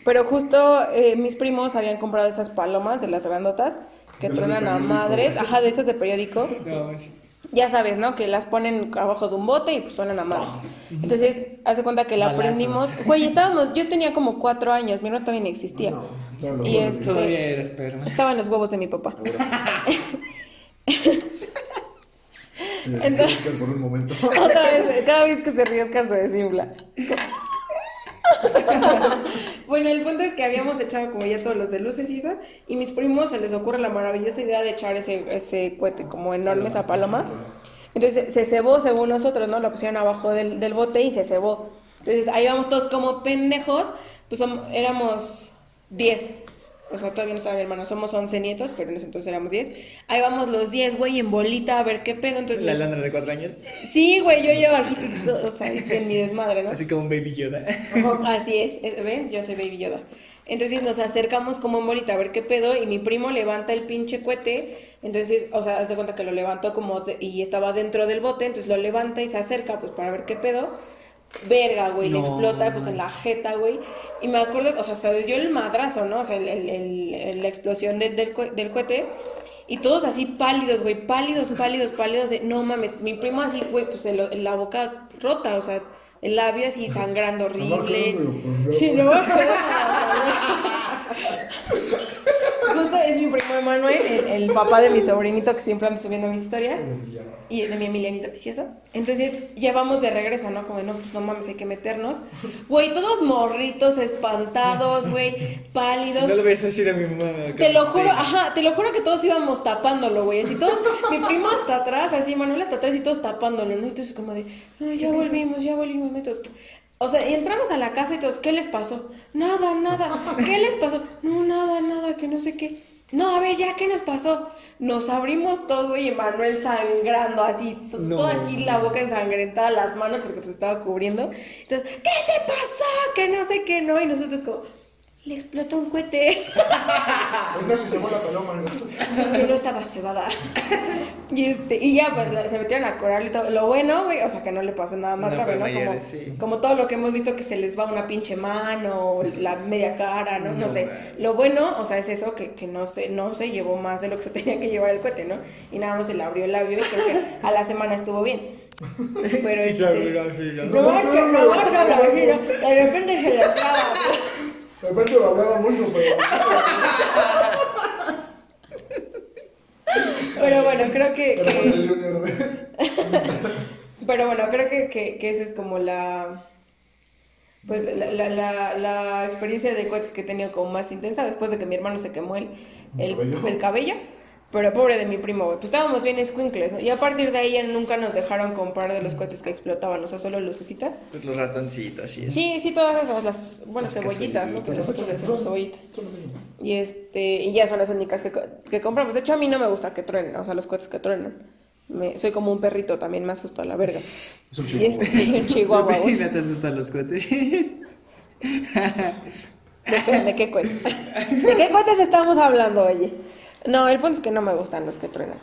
Pero justo eh, mis primos habían comprado esas palomas de las grandotas que truenan a madres. Ajá, de esas de periódico. No. Ya sabes, ¿no? Que las ponen abajo de un bote y pues suenan a madres. Entonces, hace cuenta que la Balazos. prendimos. Güey, estábamos, yo tenía como cuatro años, mi hermano todavía no existía. No, no, Y bueno este- Todavía era esperma. Estaba en los huevos de mi papá. Entonces- Oscar, por un momento. Otra vez, cada vez que se ríe Oscar se desinfla. bueno, el punto es que habíamos echado como ya todos los de luces y eso, y mis primos se les ocurre la maravillosa idea de echar ese, ese cohete como enorme, esa paloma. Entonces se cebó según nosotros, ¿no? Lo pusieron abajo del, del bote y se cebó. Entonces ahí vamos todos como pendejos, pues som- éramos 10. O sea, todavía no estaba mi hermano, somos 11 nietos, pero en ese entonces éramos 10. Ahí vamos los 10, güey, en bolita a ver qué pedo. Entonces, La Landra de cuatro años. Sí, güey, yo llevo aquí, o sea, en mi desmadre, ¿no? Así como un baby Yoda. Así es, eh, ¿ven? Yo soy Baby Yoda. Entonces nos acercamos como morita a ver qué pedo y mi primo levanta el pinche cohete, entonces, o sea, haz de cuenta que lo levantó como y estaba dentro del bote, entonces lo levanta y se acerca pues para ver qué pedo. Verga, güey, le No explota pues en la jeta, güey. Y me acuerdo, o sea, se dio el madrazo, ¿no? O sea, el- el- el- el- la explosión del, del, cohete. Y todos así pálidos, güey, pálidos, pálidos, pálidos. De, no mames, mi primo así, güey, pues el- la boca rota, o sea, el labio así sangrando horrible. Sí, no, justo es mi primo Emanuel, el, el papá de mi sobrinito que siempre ando subiendo mis historias. Y de mi Emilianito Precioso. Entonces ya vamos de regreso, ¿no? Como, no, pues no mames, hay que meternos. Güey, todos morritos, espantados, güey, pálidos. No le a decir a mi mamá. Te lo juro, ajá, te lo juro que todos íbamos tapándolo, güey. Así todos, mi primo hasta atrás, así, Manuel hasta atrás y todos tapándolo, ¿no? Entonces como de, "Ay, ya volvimos, ya volvimos. Entonces, o sea, y entramos a la casa y todos, ¿qué les pasó? Nada, nada. ¿Qué les pasó? No, nada, nada, que no sé qué. No, a ver, ya, ¿qué nos pasó? Nos abrimos todos, güey, y Manuel sangrando así, No. todo aquí la boca ensangrentada, las manos porque pues estaba cubriendo. Entonces, ¿qué te pasó? Que no sé qué, no. Y nosotros como, le explotó un cohete. Ahorita si se fue la paloma. ¿no? Pues es que no estaba cebada. Y, este, y ya, pues se metieron a coral y todo. Lo bueno, güey, o sea, que no le pasó nada más No grave, fue ¿no? mayores, Como, sí. como todo lo que hemos visto que se les va una pinche mano, la media cara, ¿no? No, No, sé. güey. Lo bueno, o sea, es eso, que, que no, se, no se llevó más de lo que se tenía que llevar el cohete, ¿no? Y nada más se le abrió el labio y creo que a la semana estuvo bien. Pero este... No, es que no, no, no, no, de repente se le traba. De repente lo hablaba mucho, pero. Pero bueno, creo que... Pero bueno, creo que, que, que esa es como la. Pues la, la, la, la experiencia de cohetes que he tenido como más intensa después de que mi hermano se quemó el, el, cabello. el cabello. Pero pobre de mi primo, güey. Pues estábamos bien escuincles, ¿no? Y a partir de ahí ya nunca nos dejaron comprar de los cohetes que explotaban, o sea, solo lucecitas. Pues los ratoncitos y eso. Sí, sí, todas esas, las, bueno, Las cebollitas, ¿no? Que nosotros le decimos cebollitas. Y este, y ya son las únicas que, que compramos. De hecho, a mí no me gusta que truenen, o sea, los cohetes que truenan. Me, soy como un perrito, también me asusto a la verga. Es un Y chihuahua. este, soy un chihuahua. No te asustan los cohetes. Depende de qué cohetes. ¿De qué cohetes estamos hablando, oye? No, el punto es que no me gustan los que truenan.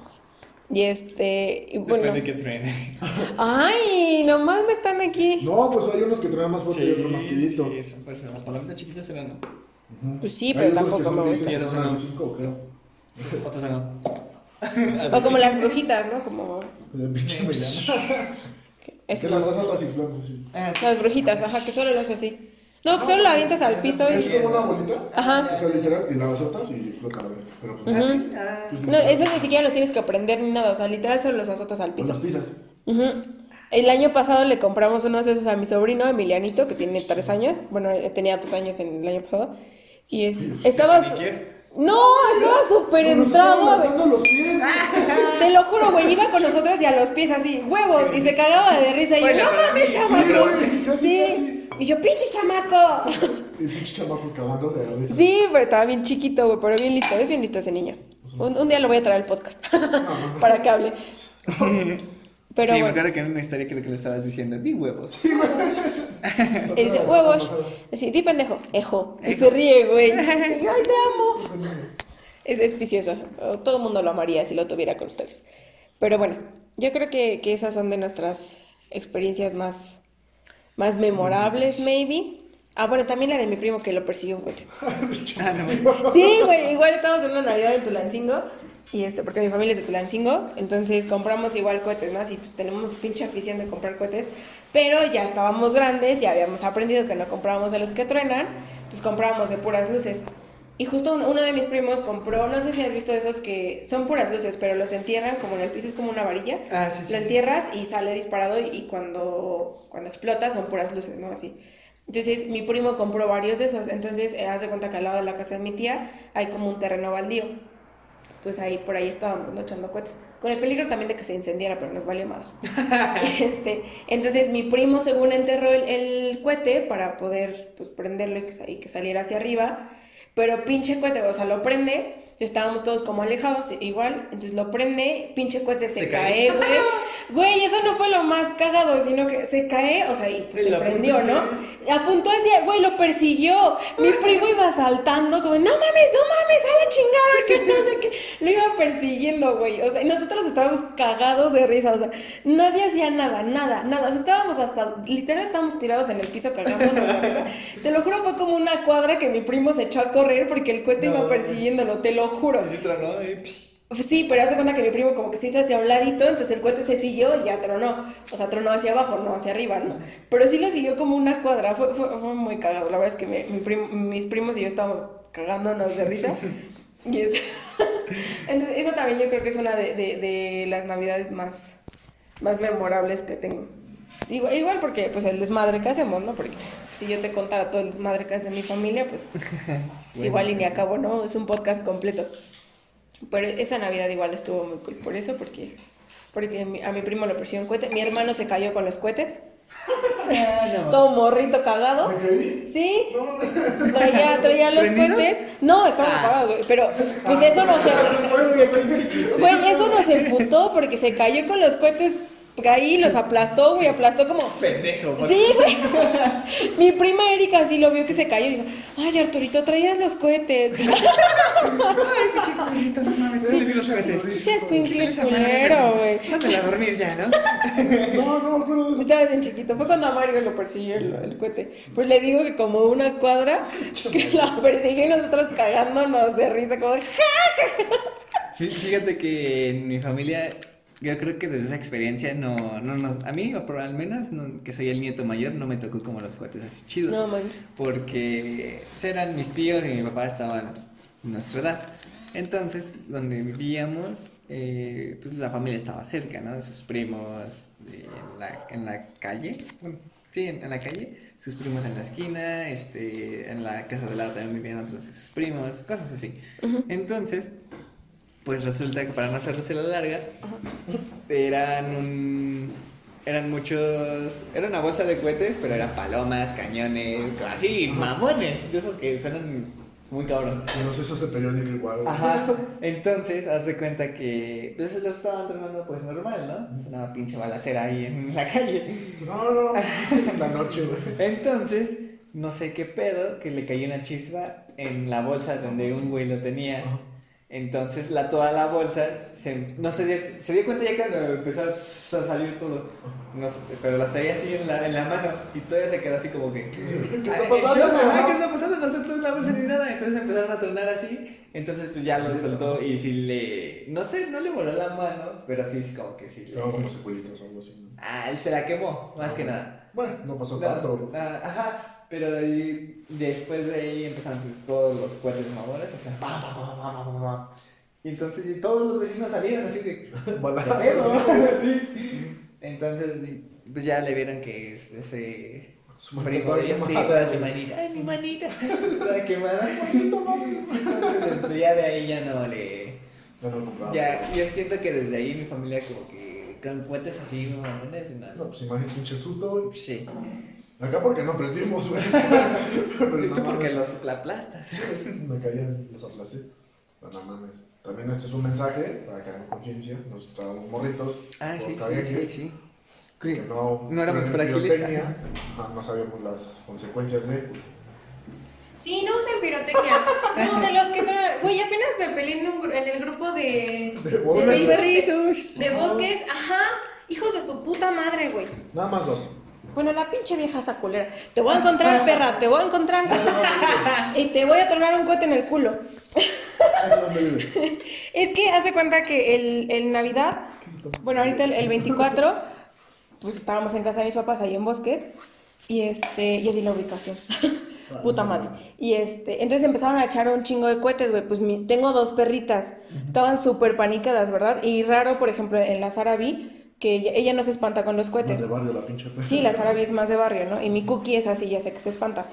Y este, y bueno. Depende que truene. Ay, nomás me están aquí. No, pues hay unos que traen más fuerte y otros más quedito. sí, son pues, las palomitas chiquitas eran, ¿no? Pues sí, Hay pero tampoco me gustan. son al cinco, creo. Otras eran. O como las brujitas, ¿no? Como. El pinche. Eso, Que las azotas inflando, sí. Ah, sí. Las brujitas, ajá, que solo las así. No, que solo la avientas al piso Es y. como una bolita. Ajá. O sea, literal, y la azotas y explota. Pero pues. Ujú. pues, No, eso ni siquiera los tienes que prender ni nada, o sea, literal solo los azotas al Con piso. las pizzas. Ujú. El año pasado le compramos unos de esos a mi sobrino, Emilianito, que tiene tres años. Bueno, eh, tenía dos años en el año pasado. Y es- estaba... No, estaba súper Nos entrado. estaban lanzando los pies. Te lo juro, güey, iba con nosotros y a los pies así, huevos, y se cagaba de risa. Y yo, Bueno, no mames, sí, chamaco. güey, casi, Sí. casi. Y yo, pinche chamaco. Y el pinche chamaco cagando de la risa. Sí, pero estaba bien chiquito, güey, pero bien listo. Es bien listo ese niño. Un, un día lo voy a traer al podcast para que hable. Pero sí, me acuerdo que en una historia creo que le estabas diciendo, di huevos. Y dice, huevos. Sí, di pendejo. Ejo. Y se ríe, güey. Ay, te amo. Es, es vicioso. Todo el mundo lo amaría si lo tuviera con ustedes. Pero bueno, yo creo que, que esas son de nuestras experiencias más, más memorables, maybe. Ah, bueno, también la de mi primo que lo persiguió un coche. Ah, no. Sí, güey, igual estamos en una Navidad en Tulancingo. Y este, porque mi familia es de Tulancingo, entonces compramos igual cohetes, ¿no? Así pues tenemos pinche afición de comprar cohetes, pero ya estábamos grandes y habíamos aprendido que no comprábamos de los que truenan, entonces comprábamos de puras luces. Y justo un- uno de mis primos compró, no sé si has visto esos que son puras luces, pero los entierran como en el piso, es como una varilla. Ah, sí, sí, Lo entierras y sale disparado y, y cuando, cuando explota son puras luces, ¿no? Así. Entonces mi primo compró varios de esos, entonces eh, haz de cuenta que al lado de la casa de mi tía hay como un terreno baldío. Pues ahí, por ahí estábamos, ¿no? Echando cohetes. Con el peligro también de que se incendiara, pero nos valió más. este, entonces mi primo según enterró el, el cohete para poder pues, prenderlo y que, y que saliera hacia arriba. Pero pinche cohete, o sea, lo prende, estábamos todos como alejados, igual, entonces lo prende, pinche cohete se, Se cae, güey. Güey, eso no fue lo más cagado, sino que se cae, o sea, y pues se la prendió, ¿no? Apuntó hacia, güey, lo persiguió. Mi primo iba saltando, como, no mames, no mames, a la chingada, que no sé qué. Lo iba persiguiendo, güey. O sea, y nosotros estábamos cagados de risa, o sea, nadie hacía nada, nada, nada. O sea, estábamos hasta, literal, estábamos tirados en el piso cagándonos de risa. Te lo juro, fue como una cuadra que mi primo se echó a correr porque el cohete No, iba persiguiéndolo, te lo juro. Y sí tronó pero hace cuenta que mi primo como que se hizo hacia un ladito, entonces el cohete se siguió y ya tronó. O sea, tronó hacia abajo, no hacia arriba, ¿no? Pero sí lo siguió como una cuadra. Fue, fue, fue muy cagado. La verdad es que mi, mi prim- mis primos y yo estábamos cagándonos de risa. Y es- Entonces, esa también yo creo que es una de, de- de las navidades más, más memorables que tengo. Igual, igual porque pues el desmadre que hacemos, ¿no? Porque si yo te contara todo el desmadre que hace mi familia, pues, pues Bueno, igual y ni pues, acabo, ¿no? Es un podcast completo. Pero esa Navidad igual estuvo muy cool. Por eso, porque, porque a mi primo le pusieron cohete. Mi hermano se cayó con los cohetes. Todo morrito cagado. Sí. Traía, traía los ¿Prendidos? cohetes. No, estaban Ah. güey. Pero, pues eso no se. Güey, eso nos emputó porque se cayó con los cohetes ahí, los aplastó, güey, aplastó como. Pendejo. por- Sí, güey. Mi prima Erika sí lo vio que se cayó y dijo, ay, Arturito, traías los cohetes. Ay, chiquito, no mames, ¿dónde vi los cohetes? Culero, güey. Mándala a dormir ya, ¿no? No, no eso. Estaba bien chiquito. Fue cuando a Mario lo persiguió el, el cohete. Pues le digo que como una cuadra que lo persiguió y nosotros cagándonos de risa, como de, Fí- Fíjate que en mi familia, yo creo que desde esa experiencia no, no nos, a mí, al menos, no- que soy el nieto mayor, no me tocó como los cohetes así chidos. No manches. Porque pues, eran mis tíos y mi papá estaban pues, en nuestra edad. Entonces, donde vivíamos, eh, pues la familia estaba cerca, ¿no? Sus primos eh, en, la, en la calle, bueno, sí, en, en la calle, sus primos en la esquina, este, en la casa de lado también vivían otros de sus primos, cosas así. Entonces, pues resulta que para no hacerse la larga, eran un... Eran muchos... Era una bolsa de cohetes, pero eran palomas, cañones, así, mamones, de esos que suenan muy cabrón. No sé, eso es el periódico igual. Ajá, entonces, haz de cuenta que pues lo estaban entrenando pues normal, ¿no? Es una pinche balacera ahí en la calle. No, no, en la noche, güey. Entonces, no sé qué pedo, que le cayó una chispa en la bolsa donde un güey lo tenía. Entonces, la, toda la bolsa, se, no se dio, se dio cuenta ya cuando empezó a salir todo. No sé, pero la traía así en la, en la mano y todavía se quedó así como que... ¿Qué está Ah, pasando, ajá? ¿Qué está pasando? No se la bolsa ni nada. Entonces empezaron a tronar así. Entonces, pues ya lo soltó y si le... No sé, no le voló la mano, pero sí, sí, como que sí. le- como secuelitos o algo así. Ah, él se la quemó, más que nada. Bueno, no pasó tanto, ah, ajá, pero de ahí- después de ahí empezaron todos los cohetes mamones, empezaron pam, pam, pam, pam, pam, pam. Y entonces y todos los vecinos salieron así de... Balazos. sí. Entonces, pues ya le vieron que es- ese Su primo de sí, toda su manita, ay, mi manita, toda quemada. Entonces, ya de ahí ya no le... Ya no compraba. Ya, yo siento que desde ahí mi familia como que con cohetes así, mamones, No, no. pues imagínate pinche susto. Sí. Acá porque no aprendimos, güey. Pero Y no tú porque los la aplastas. Me caían, los aplasté. Pero no mames. También esto es un mensaje para que hagan conciencia. Nos estábamos morritos. Ah, por sí, sí, caguejes, sí, sí. Que no, No éramos frágiles, pirotecnia. Ajá, no sabíamos las consecuencias de. Sí, no usen pirotecnia. No, de los que. Güey, apenas me peleé en, un gru- en el grupo de. De bosques. De bosques, ajá. Hijos de su puta madre, güey. Nada más dos. Bueno, la pinche vieja esa culera. Te voy a encontrar, perra, te voy a encontrar. y te voy a tronar un cohete en el culo. Vive. Es que hace cuenta que el, el Navidad, bueno, ahorita el, el 24, pues estábamos en casa de mis papás ahí en Bosques y este, ya di la ubicación. Puta madre. Y este, entonces empezaron a echar un chingo de cohetes, güey. Pues mi- tengo dos perritas. Estaban súper panicadas, ¿verdad? Y raro, por ejemplo, en la Sara vi que ella, ella no se espanta con los Más cohetes. de barrio la pinche. Sí, la Sara es más de barrio, ¿no? Y mi cookie es así, ya sé que se espanta.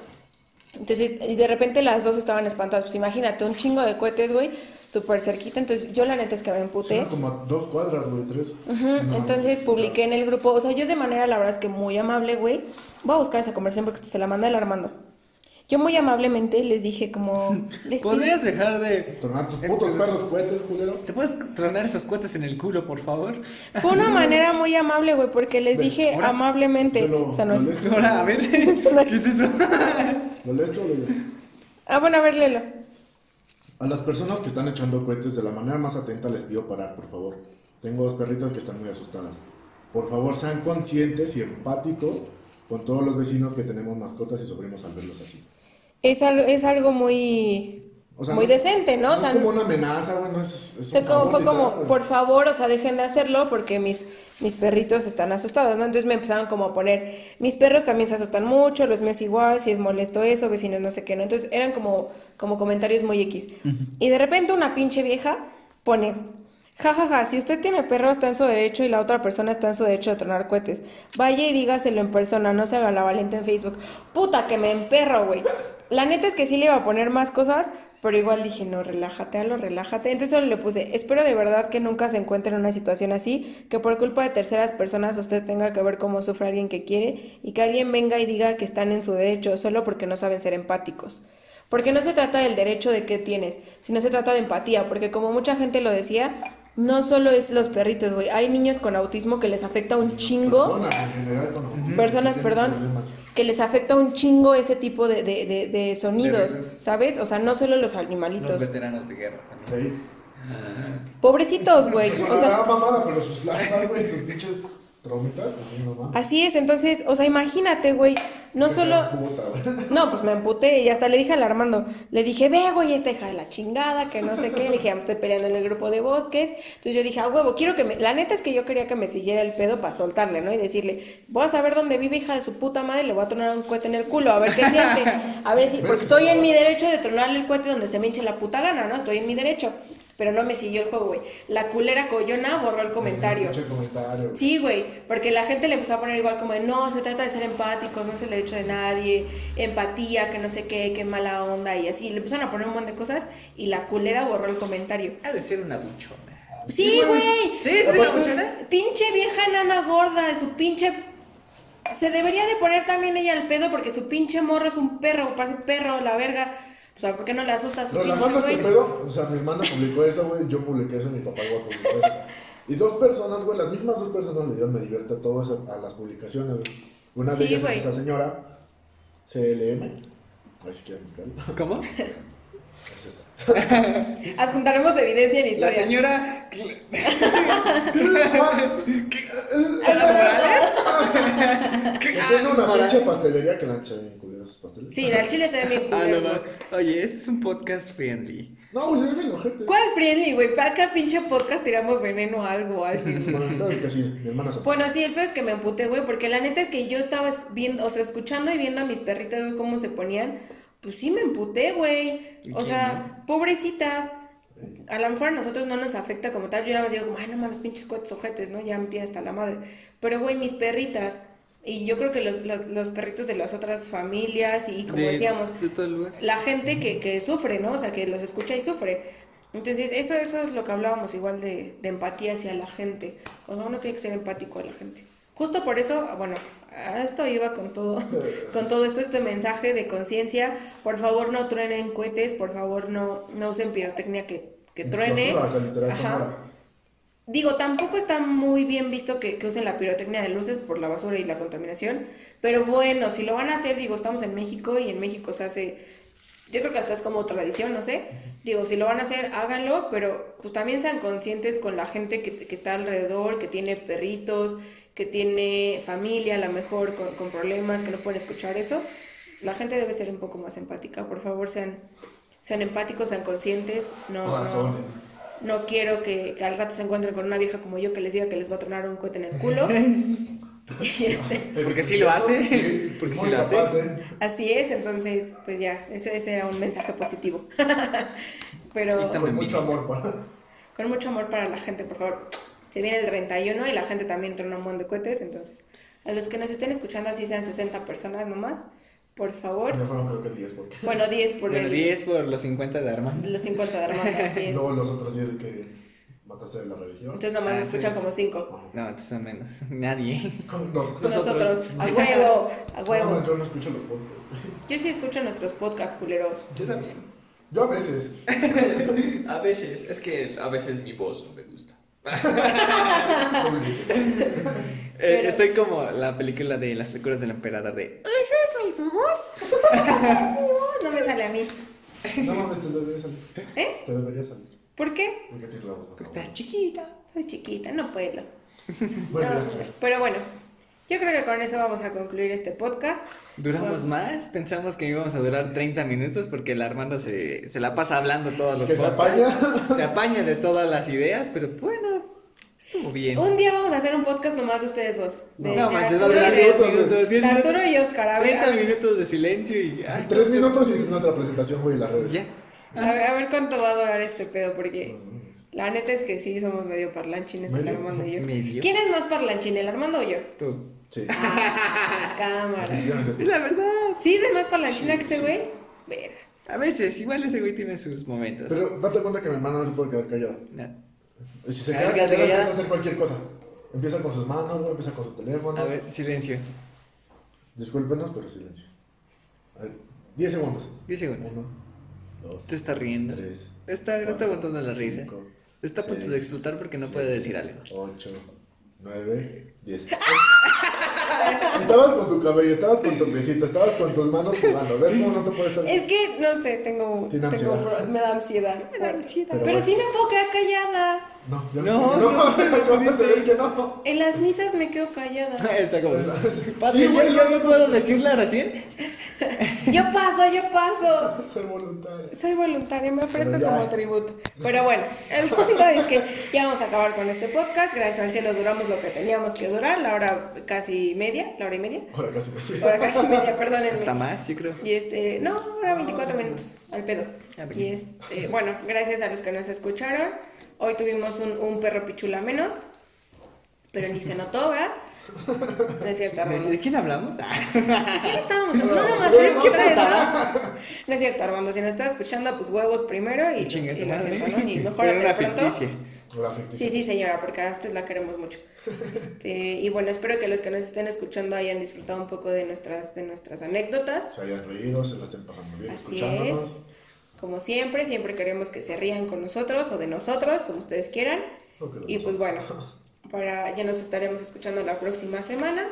Entonces, y de repente las dos estaban espantadas. Pues imagínate, un chingo de cohetes, güey, súper cerquita. Entonces, yo la neta es que me emputé. Son como a dos cuadras, güey, tres. No, Entonces publiqué en el grupo, o sea, yo de manera, la verdad es que muy amable, güey. Voy a buscar esa conversación porque se la manda el Armando. Yo muy amablemente les dije como... Les pido- ¿Podrías dejar de... Tronar tus putos perros cohetes, culero. ¿Te puedes tronar esos cohetes en el culo, por favor? Fue una manera muy amable, güey, porque les dije ahora, amablemente... lo- o sea, no es-. Ahora, a ver, ¿qué es eso? ¿Lo lees tú o? Ah, bueno, a ver, léelo. A las personas que están echando cohetes de la manera más atenta les pido parar, por favor. Tengo dos perritas que están muy asustadas. Por favor, sean conscientes y empáticos con todos los vecinos que tenemos mascotas y sufrimos al verlos así. Es algo, es algo muy... O sea, muy no- decente, ¿no? No O sea, es como una amenaza, güey, no es, es como, fue como, por favor, o sea, dejen de hacerlo porque mis, mis perritos están asustados, ¿no? Entonces me empezaron como a poner, mis perros también se asustan mucho, los míos igual, si es molesto eso, vecinos no sé qué, ¿no? Entonces eran como, como comentarios muy X. Y de repente una pinche vieja pone, jajaja, si usted tiene perro está en su derecho y la otra persona está en su derecho de tronar cohetes. Vaya y dígaselo en persona, no se haga la valiente en Facebook. Puta que me emperro, güey. La neta es que sí le iba a poner más cosas, pero igual dije, no, relájate, Alo, relájate. Entonces solo le puse, espero de verdad que nunca se encuentre en una situación así, que por culpa de terceras personas usted tenga que ver cómo sufre alguien que quiere y que alguien venga y diga que están en su derecho solo porque no saben ser empáticos. Porque no se trata del derecho de que tienes, sino se trata de empatía, porque como mucha gente lo decía, no solo es los perritos, güey, hay niños con autismo que les afecta un chingo Personas, en general, con autismo, personas, que perdón, problemas. que les afecta un chingo ese tipo de, de, de, de sonidos. ¿sabes? O sea, no solo los Los animalitos. veteranos de guerra también. Sí. Pobrecitos, güey. O sea, sea, mamada, pero sus lágrimas, güey, sus pinches traumitas, pues sí, no mames. así es, entonces, o sea, imagínate, güey, no Esa solo... puta. No, pues me emputé y hasta le dije al Armando, le dije, ve, güey, esta hija de la chingada, que no sé qué, le dije, ya me estoy peleando en el grupo de bosques, entonces yo dije, a huevo, quiero que me, la neta es que yo quería que me siguiera el pedo para soltarle, ¿no? Y decirle, voy a saber dónde vive hija de su puta madre, le voy a tronar un cohete en el culo, a ver qué siente, a ver si, porque estoy en mi derecho de tronarle el cohete donde se me hinche la puta gana, ¿no? Estoy en mi derecho, pero no me siguió el juego, güey. La culera coyona borró el comentario. Sí, güey, porque la gente le empezó a poner igual como de, no, se trata de ser empáticos, no es el derecho de nadie, empatía, que no sé qué, qué mala onda, y así, le empezaron a poner un montón de cosas, y la culera borró el comentario. Ha de ser una buchona. Sí, güey. ¿Sí? ¿Es una buchona? Pinche vieja nana gorda, de su pinche... Se debería de poner también ella al pedo, porque su pinche morro es un perro, parece un perro, la verga. O sea, ¿por qué no le asusta a su güey? pedo, o sea, mi hermana publicó eso, güey, yo publiqué eso, mi papá igual publicó eso. Y dos personas, güey, las mismas dos personas le dieron me divierte a todos a, a las publicaciones, güey. Una de Sí, ellas güey. es esa señora, CLM, ahí si quieren buscarla. ¿Cómo? Adjuntaremos evidencia en La historia. señora. Que tiene una pinche pastelería que la se ven culeros sus pasteles. Sí, al chile se ve bien Ah, culero, no. Oye, este es un podcast friendly. No, güey, se ven bien ojete. ¿Cuál friendly, güey? Para acá pinche podcast tiramos veneno a algo, alguien. Bueno, que sí, mi hermana se Bueno, sí, el peor es que me emputé, güey, porque la neta es que yo estaba es- viendo, o sea, escuchando y viendo a mis perritas, güey, cómo se ponían, pues sí me emputé, güey. ¿Y O sea, pobrecitas. A lo mejor a nosotros no nos afecta como tal, yo nada más digo como, ay, no mames, pinches cohetes ojetes, ¿no? Ya me tiene hasta la madre. Pero, güey, mis perritas, y yo creo que los, los, los perritos de las otras familias, y como De- decíamos, De todo lugar. la gente que, que sufre, ¿no? O sea, que los escucha y sufre. Entonces, eso, eso es lo que hablábamos igual de, de empatía hacia la gente. O sea, uno tiene que ser empático a la gente. Justo por eso, bueno, a esto iba con todo, con todo esto, este mensaje de conciencia. Por favor, no truenen cohetes, por favor, no, no usen pirotecnia que, que truene. Ajá. Digo, tampoco está muy bien visto que, que usen la pirotecnia de luces por la basura y la contaminación, pero bueno, si lo van a hacer, digo, estamos en México y en México se hace, yo creo que hasta es como tradición, no sé, digo, si lo van a hacer, háganlo, pero pues también sean conscientes con la gente que, que está alrededor, que tiene perritos, que tiene familia, a lo mejor con, con problemas, que no pueden escuchar eso. La gente debe ser un poco más empática, por favor, sean, sean empáticos, sean conscientes, no... no no quiero que, que al rato se encuentren con una vieja como yo que les diga que les va a tronar un cohete en el culo. Y este, Porque sí lo hace. Sí, Porque sí lo hace. ¿eh? así es, entonces, pues ya, eso, ese era un mensaje positivo. Y Pero también- Con mucho amor para. con mucho amor para la gente, por favor. Se viene el 31 y la gente también trona un montón de cohetes, entonces, a los que nos estén escuchando, así sean 60 personas nomás, por favor. Ya fueron creo que 10 porque. Bueno, 10 por Bueno, el- 10 por los 50 de Armando. los 50 de Armando, así es. Luego los otros 10 de que mataste de la religión. Entonces nomás Ah, escuchan entonces- como 5. No, entonces son menos. Nadie. Con dos. Nosotros, a huevo, a No, huevo. yo no escucho los podcasts. Yo sí escucho nuestros podcasts culeros. Yo también. Yo a veces. A veces. Es que a veces mi voz no me gusta. Eh, Pero- Estoy como la película de las locuras del emperador de ¿Esa es mi voz? No me sale a mí. No mames, te debería salir. ¿Eh? Te debería salir. ¿Por qué? Porque tienes la voz Porque estás chiquita. Soy chiquita, no puedo. Bueno, No, pero bueno, Yo creo que con eso vamos a concluir este podcast. ¿Duramos más? Pensamos que íbamos a durar 30 minutos porque el Armando se, se la pasa hablando todos los Que se apaña. Se apaña de todas las ideas, pero bueno, estuvo bien. Un día vamos a hacer un podcast nomás de ustedes dos. De, No de manches, Arturo y durar de- 10 minutos, minutos. 10 de minutos. Arturo y Oscar. A ver, 30 a ver, minutos de silencio y. ay, Tres minutos y es nuestra presentación, güey, en las redes. Ya. a ver, a ver cuánto va a durar este pedo, porque la neta es que sí somos medio parlanchines el. Armando y yo. ¿Medio? ¿Quién es más parlanchín, el Armando o yo? Tú. Sí. Ah, cámara. Es la verdad. ¿Sí soy más parlanchina que ese güey? Verga. A veces, igual ese güey tiene sus momentos. Pero date cuenta que mi hermano no se puede quedar callado. No. Si se queda empieza a hacer cualquier cosa. Empieza con sus manos, güey, empieza con su teléfono. A ver, silencio. Discúlpenos, pero silencio. A ver, 10 segundos. 10 segundos. 1, 2, Te está riendo. 3. Está, está aguantando la risa. Está a punto de explotar porque no puede decir algo. 8, 9, 10. Estabas con tu cabello, estabas con tu piecito, estabas con tus manos jugando. ¿Ves cómo no te puedes estar? Es que, no sé, tengo... Tiene tengo un ansiedad. pro- me da ansiedad. Me da ansiedad. Pero Pero, bueno. sí me puedo quedar callada. No, yo No, no, no, que no. En las misas me quedo callada. Está como. Sí, Padre, ¿yo, puedo decir la oración? Yo paso, yo paso. Soy voluntario. Soy voluntaria, me ofrezco como tributo. Pero bueno, el punto es que ya vamos a acabar con este podcast. Gracias al cielo duramos lo que teníamos que durar, la hora casi media, la hora y media. Ahora casi me Hora casi media, perdónenme. Hasta más, yo creo. Y este, no, ahora 24 minutos, al pedo. Ah. Y este, bueno, gracias a los que nos escucharon. Hoy tuvimos un, un perro pichula menos, pero ni se notó, ¿verdad? No es cierto, ¿De, Armando. de quién hablamos? ¿Qué le estábamos hablando? No, eran no, tres, no. es cierto, Armando. Si nos estás escuchando, pues huevos primero y, Y y siento, ¿no? Y mejor de pronto. Sí, sí, señora, porque a ustedes la queremos mucho. Este, y bueno, espero que los que nos estén escuchando hayan disfrutado un poco de nuestras, de nuestras anécdotas. Se hayan reído, se la estén pasando bien Así escuchándonos. Como siempre, siempre queremos que se rían con nosotros o de nosotros, como ustedes quieran. Y pues bueno, para, ya nos estaremos escuchando la próxima semana.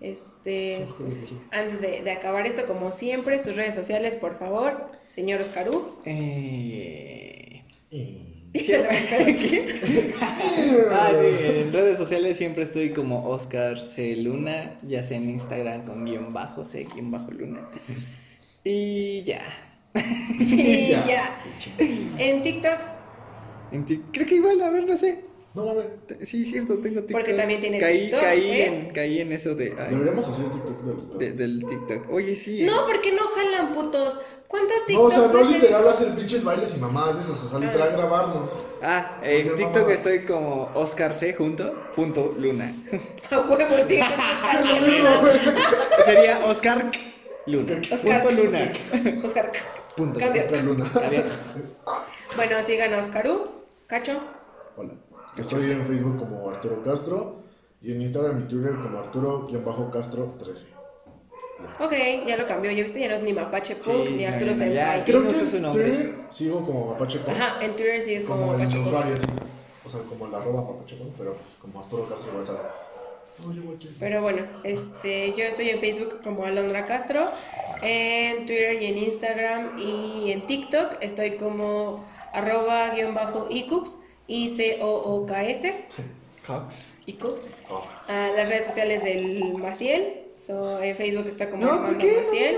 Este, pues, antes de, de acabar esto, como siempre, sus redes sociales, por favor, señor Oscarú. Eh... Y- Se lo Ah, sí, en redes sociales siempre estoy como Oscar C. Luna, ya sea en Instagram con guion bajo, C guion bajo Luna. Y ya. Y ya. En TikTok, En Creo que igual, a ver, no sé. No mames. Sí, cierto, tengo TikTok. Porque también tienes caí, TikTok, Caí, ¿eh? en, caí en eso de, ay, Deberíamos hacer TikTok de los de- del TikTok. Oye, sí. no, porque no jalan putos. ¿Cuántos No, o TikToks sea, no literal hacer pinches bailes y mamadas de esas, o sea, literal Ah. grabarnos. Ah, en TikTok mamá- estoy como Oscar C. junto, punto Luna. A huevo, sí. Oscar Luna. Sería Oscar Luna. Oscar. Punto Luna. Oscar. Punto. Cambio. Oscar Luna. Cambia. Bueno, sigan a Oscarú. Cacho. Hola. Estoy en Facebook como Arturo Castro y en Instagram y Twitter como Arturo-Castro13. Ok, ya lo cambió. ¿Ya viste? Ya no es ni Mapache Sí, Punk ni Arturo no, ya. Senpai. Creo Creo no que sé su en nombre. Twitter sigo como Mapache Punk, Ajá, en Twitter sí es como, Mapache Punk. usuario, sí. O sea, como el arroba Mapache Punk, pero pues como Arturo Castro igual Pero bueno, este, yo estoy en Facebook como Alondra Castro, en Twitter y en Instagram y en TikTok estoy como arroba guion bajo icux, I-C-O-O-K-S, Cox. icux. Oh. Ah, las redes sociales del Maciel, so, en Facebook está como No, ¿por Armando qué?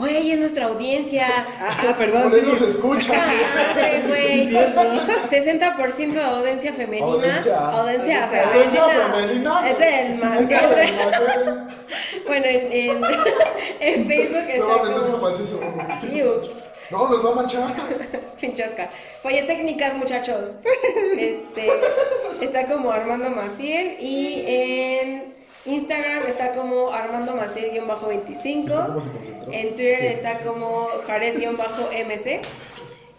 Güey, es nuestra audiencia. Ah, ah, perdón. Sí. nos escucha. Madre, güey. 60% de audiencia femenina. Audiencia. Audiencia Audiencia femenina. femenina. Es el. No Bueno, en, en, en Facebook está mames, no como... es eso. No, nos va a manchar. pinche Oscar. Fallas técnicas, muchachos. Este, está como Armando Maciel y en Instagram está como Armando Maciel-25. ¿Cómo se concentró? En Twitter está como Jared-MC.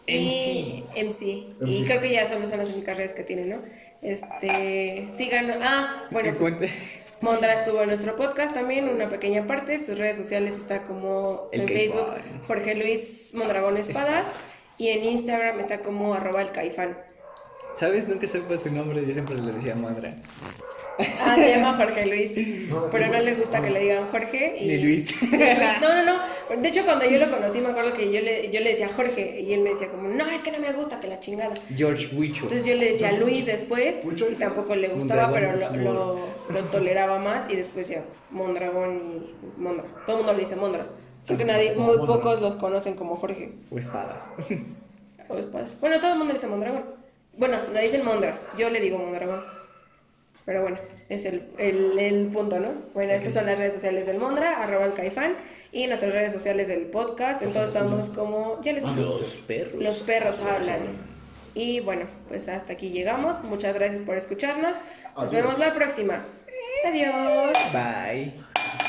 Y MC. Y MC. creo que ya solo son las únicas redes que tienen, ¿no? Este, sigan. Ah, bueno, Que pues, cuente. Mondra estuvo en nuestro podcast también, una pequeña parte. Sus redes sociales está como El en Caifán. Facebook Jorge Luis Mondragón Espadas y en Instagram está como arroba el caifán. ¿Sabes? Nunca supe su nombre, yo siempre le decía Madra. Ah, se llama Jorge Luis. No, Pero no le gusta que le digan Jorge. Y... Ni Luis. Ni Luis. No, no, no. De hecho, cuando yo lo conocí, me acuerdo que yo le, yo le decía Jorge. Y él me decía como, no, es que no me gusta, que la chingada. George Wicho. Entonces yo le decía Luis después. Y tampoco le gustaba, pero lo, lo, Swords. lo toleraba más. Y después ya, Mondragón y Mondra. Todo el mundo le dice Mondra. Creo que nadie, Como muy Mondra. pocos los conocen como Jorge. O espadas. O espadas. Bueno, todo el mundo le dice Mondragón. Bueno, le dicen Mondra. Yo le digo Mondragón. Pero bueno, es el, el, el punto, ¿no? Bueno, estas son las redes sociales del Mondra, arroba el caifán, y nuestras redes sociales del podcast. Entonces estamos como, ya les dije, Los perros. los perros hablan. Y bueno, pues hasta aquí llegamos. Muchas gracias por escucharnos. Nos Adiós. vemos la próxima. Adiós. Bye.